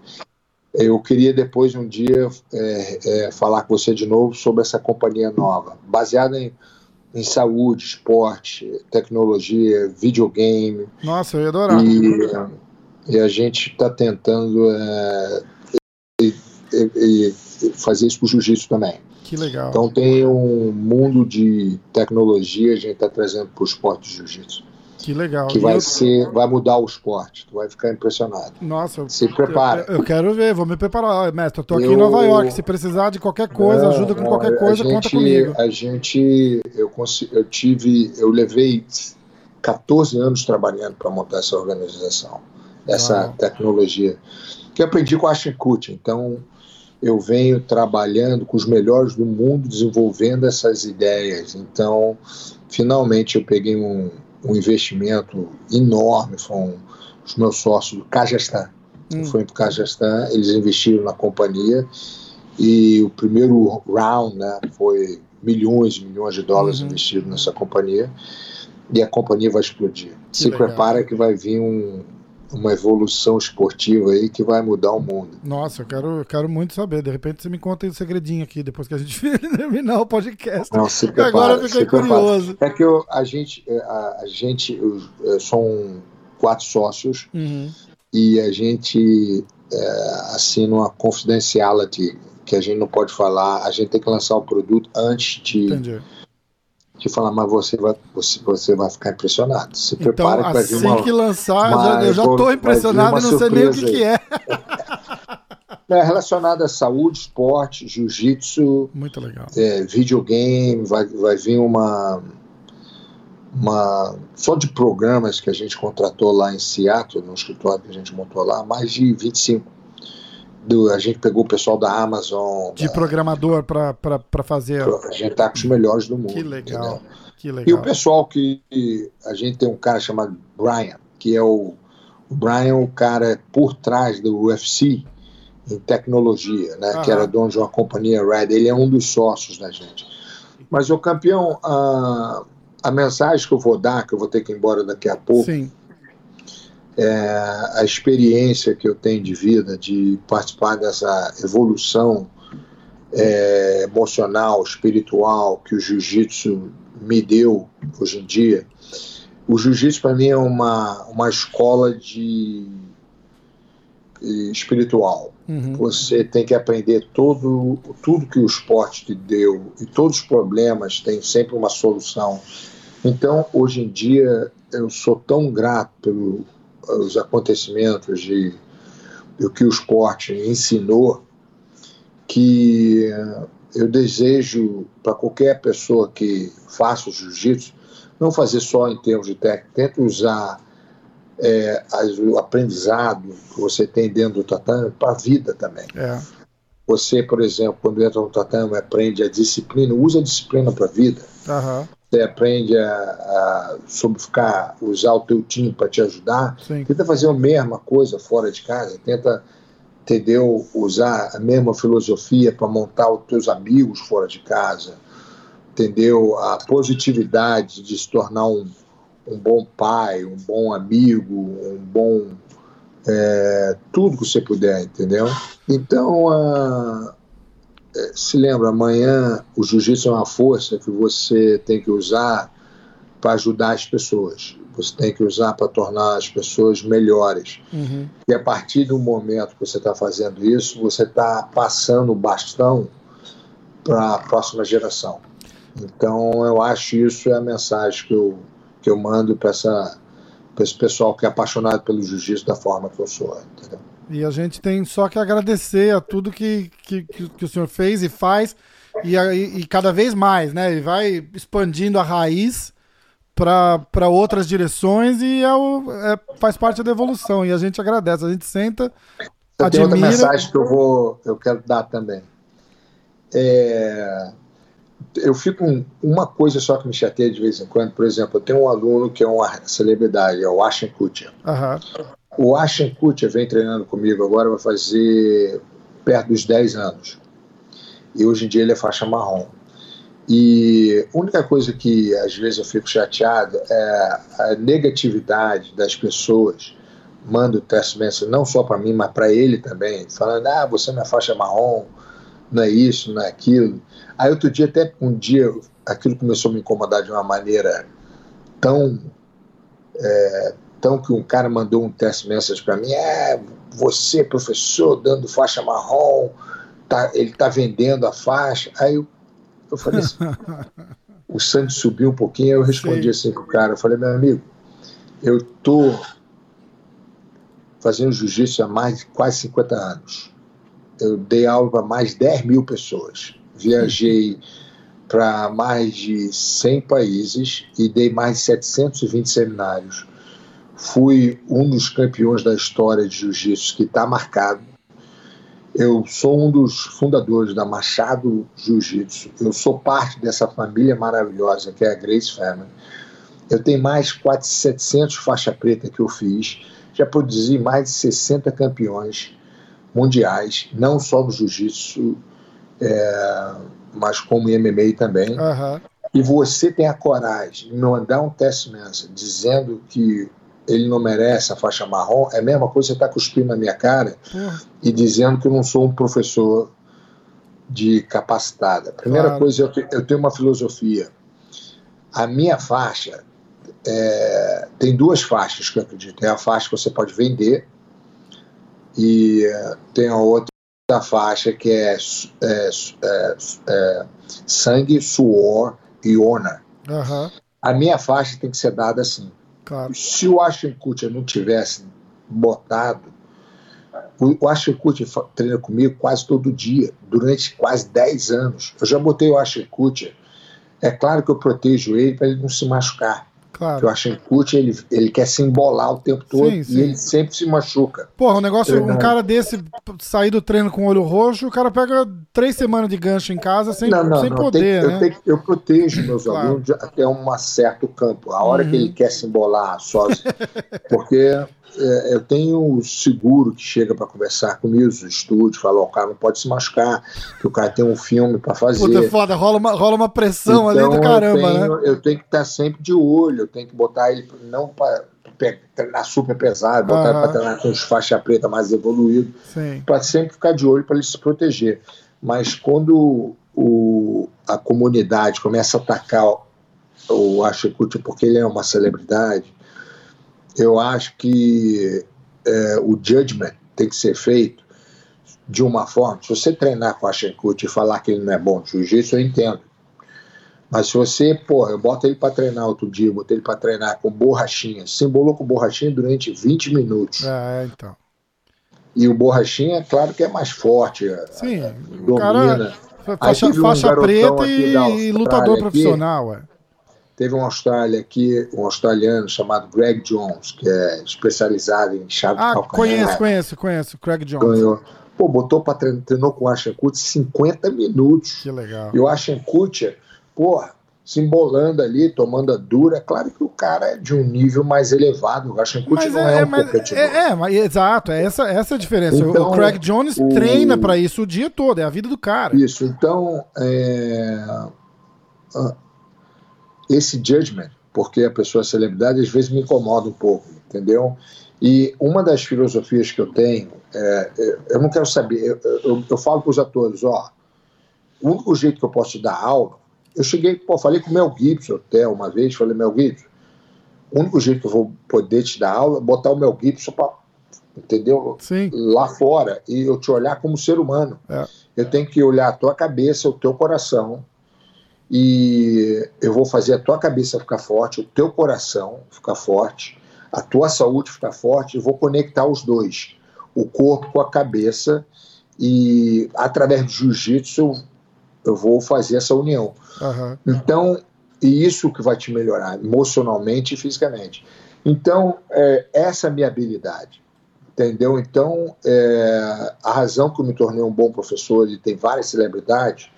Eu queria depois um dia é, é, falar com você de novo sobre essa companhia nova, baseada em em saúde, esporte, tecnologia, videogame. Nossa, eu ia adorar. E, e a gente está tentando é, e, e, fazer isso para o jiu-jitsu também. Que legal. Então tem um mundo de tecnologia a gente está trazendo para o esporte de jiu-jitsu. Que legal. Que vai eu... ser, vai mudar o esporte. Tu vai ficar impressionado. Nossa, se prepara. Eu, eu, quero ver, vou me preparar, mestre. Eu tô aqui em Nova York. Se precisar de qualquer coisa, não, ajuda com não, qualquer coisa, gente, conta comigo. A gente, eu, eu tive, eu levei 14 anos trabalhando para montar essa organização, essa Uau. tecnologia que eu aprendi com a Ashton Kutcher. Então eu venho trabalhando com os melhores do mundo, desenvolvendo essas ideias. Então, finalmente eu peguei um um investimento enorme, foram os meus sócios do Cajastan. Hum. Foi para o Cajastan, eles investiram na companhia e o primeiro round né, foi milhões e milhões de dólares uhum. investidos nessa companhia e a companhia vai explodir. Que Se legal. prepara que vai vir um, uma evolução esportiva aí que vai mudar o mundo. Nossa, eu quero, eu quero muito saber. De repente você me conta um segredinho aqui depois que a gente *laughs* terminar o podcast. Não, se prepara, Agora eu fiquei curioso. É que eu, a gente, é, a, a gente eu, eu, são quatro sócios uhum. e a gente é, assina uma confidentiality que a gente não pode falar. A gente tem que lançar o produto antes de. Entendi de falar, mas você vai, você, você vai ficar impressionado. Se então, prepara que vai vir assim uma, que lançar, uma, eu já estou impressionado e não sei nem o que, que é. *laughs* é. Relacionado à saúde, esporte, jiu-jitsu. Muito legal. É, videogame, vai, vai vir uma, uma. Só de programas que a gente contratou lá em Seattle, no escritório que a gente montou lá, mais de 25 do, a gente pegou o pessoal da Amazon. De da, programador para fazer. A gente tá com os melhores do mundo. Que legal. Que legal. E o pessoal que. A gente tem um cara chamado Brian, que é o. O Brian, o cara por trás do UFC em tecnologia, né? Aham. Que era dono de uma companhia Red. Ele é um dos sócios da gente. Mas o campeão, a, a mensagem que eu vou dar, que eu vou ter que ir embora daqui a pouco. Sim é, a experiência que eu tenho de vida, de participar dessa evolução é, emocional, espiritual que o jiu-jitsu me deu hoje em dia. O jiu-jitsu para mim é uma, uma escola de espiritual. Uhum. Você tem que aprender todo, tudo que o esporte te deu e todos os problemas têm sempre uma solução. Então, hoje em dia, eu sou tão grato pelo os acontecimentos de, do que o esporte ensinou, que eu desejo para qualquer pessoa que faça o jiu-jitsu, não fazer só em termos de técnica, tente usar é, o aprendizado que você tem dentro do tatame para a vida também. É. Você, por exemplo, quando entra no tatame, aprende a disciplina, usa a disciplina para a vida. Uhum você aprende a, a sobre ficar, usar o teu time para te ajudar. Sim. Tenta fazer a mesma coisa fora de casa, tenta entendeu, usar a mesma filosofia para montar os teus amigos fora de casa, entendeu? A positividade de se tornar um, um bom pai, um bom amigo, um bom é, tudo que você puder, entendeu? Então, a, se lembra, amanhã o jiu-jitsu é uma força que você tem que usar para ajudar as pessoas. Você tem que usar para tornar as pessoas melhores. Uhum. E a partir do momento que você está fazendo isso, você está passando o bastão para a próxima geração. Então, eu acho isso é a mensagem que eu, que eu mando para esse pessoal que é apaixonado pelo jiu-jitsu da forma que eu sou. Entendeu? E a gente tem só que agradecer a tudo que, que, que o senhor fez e faz, e, e, cada vez mais, né? E vai expandindo a raiz para outras direções e é o, é, faz parte da evolução. E a gente agradece, a gente senta. Eu admira... Outra mensagem que eu vou, eu quero dar também. É, eu fico com uma coisa só que me chateia de vez em quando. Por exemplo, eu tenho um aluno que é uma celebridade, é o Ashton Kutcher. Uhum. O Ashen Kutcher vem treinando comigo agora, vai fazer perto dos 10 anos. E hoje em dia ele é faixa marrom. E a única coisa que às vezes eu fico chateado é a negatividade das pessoas. Manda o teste não só para mim, mas para ele também, falando: ah, você não é faixa marrom, não é isso, não é aquilo. Aí outro dia, até um dia, aquilo começou a me incomodar de uma maneira tão é, então que um cara mandou um test message para mim, é, você, professor, dando faixa marrom, tá, ele tá vendendo a faixa. Aí eu, eu falei assim, *laughs* o sangue subiu um pouquinho, eu respondi Sim. assim pro cara, eu falei, meu amigo, eu tô fazendo jiu-jitsu há mais de quase 50 anos. Eu dei aula para mais de 10 mil pessoas. Viajei para mais de 100 países e dei mais de 720 seminários fui um dos campeões da história de jiu-jitsu que está marcado. Eu sou um dos fundadores da Machado Jiu-Jitsu. Eu sou parte dessa família maravilhosa que é a Grace Family. Eu tenho mais quase 700 faixa preta que eu fiz. Já produzi mais de 60 campeões mundiais, não só no jiu-jitsu, é, mas como MMA também. Uhum. E você tem a coragem de me mandar um teste nessa, dizendo que ele não merece a faixa marrom, é a mesma coisa que você está cuspindo na minha cara uhum. e dizendo que eu não sou um professor de capacitada. Primeira claro. coisa, eu, eu, tenho uma filosofia. A minha faixa é, tem duas faixas que eu acredito. Tem a faixa que você pode vender e tem a outra faixa que é, é, é, é sangue, suor e honor. Uhum. A minha faixa tem que ser dada assim. Claro. Se o Ashton Kutcher não tivesse botado, o Ashton Kutcher treina comigo quase todo dia, durante quase 10 anos. Eu já botei o Ashton Kutcher. É claro que eu protejo ele para ele não se machucar. Claro. Que o Ashenkut, ele, ele quer se embolar o tempo todo sim, sim. e ele sempre se machuca. Porra, um negócio, um cara desse sair do treino com o olho roxo, o cara pega três semanas de gancho em casa sem, não, não, sem não, poder, tem, né? Eu, tenho, eu, protejo meus claro. alunos até um certo campo. A hora uhum. que ele quer se embolar sozinho. porque é, eu tenho seguro que chega para conversar comigo no estúdio, fala, o cara não pode se machucar, que o cara tem um filme para fazer. Puta, foda, rola uma, rola uma pressão então, ali do caramba, eu tenho, né? Eu tenho que estar sempre de olho, eu tenho que botar ele não para treinar super pesado, botar uhum. ele para treinar com os faixa preta mais evoluído, para sempre ficar de olho para ele se proteger. Mas quando o, a comunidade começa a atacar o Ashikuti porque ele é uma celebridade, eu acho que é, o judgment tem que ser feito de uma forma. Se você treinar com a Shenkut e falar que ele não é bom de jiu-jitsu, eu entendo. Mas se você, pô, eu boto ele para treinar outro dia, boto ele para treinar com borrachinha, se embolou com borrachinha durante 20 minutos. É, então. E o borrachinha, claro que é mais forte. É, Sim, é, domina. Cara, faixa, faixa preta e lutador profissional, aqui, Teve um Austrália aqui, um australiano chamado Greg Jones, que é especializado em chave ah, calcanhar. Conheço, conheço, conheço, Greg Jones. Ganhou. Pô, botou para treinar, treinou com o Ashen Kutcher 50 minutos. Que legal. E o Ashen Kutcher, pô, se embolando ali, tomando a dura. É claro que o cara é de um nível mais elevado. O Ashen Kutcher não é, é um mas, competidor. É, é mas, exato, é essa, essa a diferença. Então, o Craig Jones o... treina para isso o dia todo, é a vida do cara. Isso, então, é esse judgment, porque a pessoa é celebridade, às vezes me incomoda um pouco, entendeu? E uma das filosofias que eu tenho, é, é eu não quero saber, eu, eu, eu falo para os atores, ó, o único jeito que eu posso dar aula, eu cheguei, pô, falei com o Mel Gibson até uma vez, falei, Mel Gibson, o único jeito que eu vou poder te dar aula é botar o Mel Gibson para entendeu? Sim. Lá fora e eu te olhar como ser humano. É. Eu tenho que olhar a tua cabeça, o teu coração, e eu vou fazer a tua cabeça ficar forte, o teu coração ficar forte, a tua saúde ficar forte, e vou conectar os dois, o corpo com a cabeça, e através do jiu-jitsu eu vou fazer essa união. Uhum. Então, e isso que vai te melhorar emocionalmente e fisicamente. Então, é, essa é a minha habilidade. Entendeu? Então, é, a razão que eu me tornei um bom professor, e tem várias celebridades,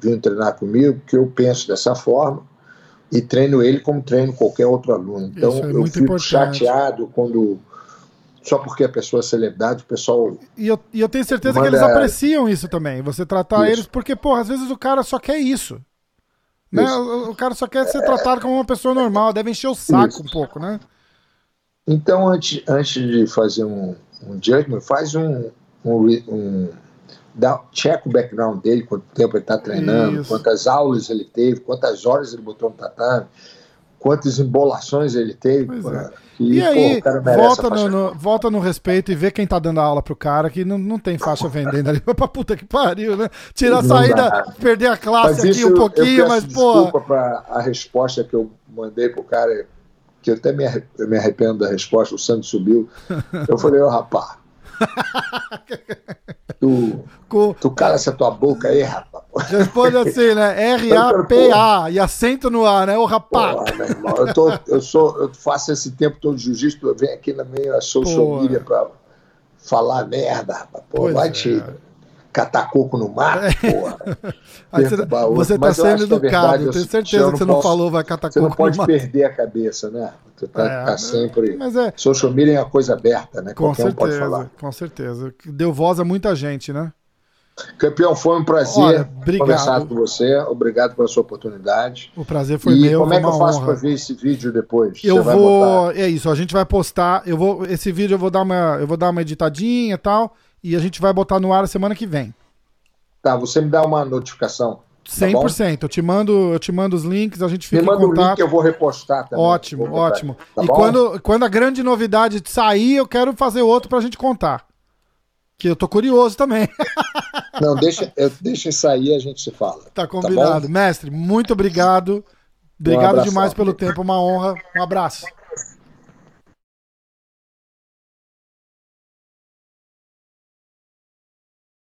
vindo treinar comigo, que eu penso dessa forma e treino ele como treino qualquer outro aluno. Então é eu fico importante. chateado quando só porque a pessoa é celebridade, o pessoal. E eu, e eu tenho certeza manda... que eles apreciam isso também. Você tratar isso. eles, porque, pô, às vezes o cara só quer isso. Né? O, o, cara só quer ser tratado como uma pessoa normal, deve encher o saco isso. um pouco, né? Então, antes, antes de fazer um, um judgment, faz um, um, um dá, checa o background dele, quanto tempo ele está treinando, Isso. quantas aulas ele teve, quantas horas ele botou no tatame, quantas embolações ele teve. É. E, e, aí, pô, volta, no, no, volta no respeito e vê quem tá dando aula pro cara, que não, não tem faixa vendendo ali *laughs* pra puta que pariu, né? Tira a saída, perder a classe mas aqui um pouquinho, mas pô. Desculpa pra a resposta que eu mandei pro cara, que eu até me arrependo da resposta, o sangue subiu. *laughs* Eu falei, ô oh, rapaz tu, Com... tu cala essa tua boca aí, rapaz. Responde assim, né? R-A-P-A e acento no ar, né? Ô rapaz. eu, tô, eu, sou, eu faço esse tempo todo de jiu-jitsu, eu venho aqui na minha social media pra falar merda, rapaz. Pô, pois vai é. te. Catar coco no mar, é. porra. *laughs* você, você tá sendo educado, tenho certeza que você não, posso, falou vai catar coco no mar. Você não pode perder a cabeça, né? Você tá, é, tá sempre. Mas é, social media é uma coisa aberta, né? Com Qualquer certeza, um pode falar. Com certeza. Deu voz a muita gente, né? Campeão, foi um prazer Olha, conversar com você. Obrigado pela sua oportunidade. O prazer foi e meu. Como é que eu faço para ver esse vídeo depois? Eu você vou. É isso. A gente vai postar. Eu vou. Esse vídeo eu vou dar uma. Eu vou dar uma editadinha e tal. E a gente vai botar no ar semana que vem. Tá. Você me dá uma notificação. Tá 100%. eu te mando, eu te mando os links, a gente fica Me manda em contato. o link, eu vou repostar também. Ótimo, ótimo. Tá e quando, quando a grande novidade sair, eu quero fazer outro pra gente contar. Que eu tô curioso também. *laughs* Não, deixa, eu, deixa sair a gente se fala. Tá, tá combinado. Tá Mestre, muito obrigado. Obrigado um demais pelo tempo, uma honra. Um abraço.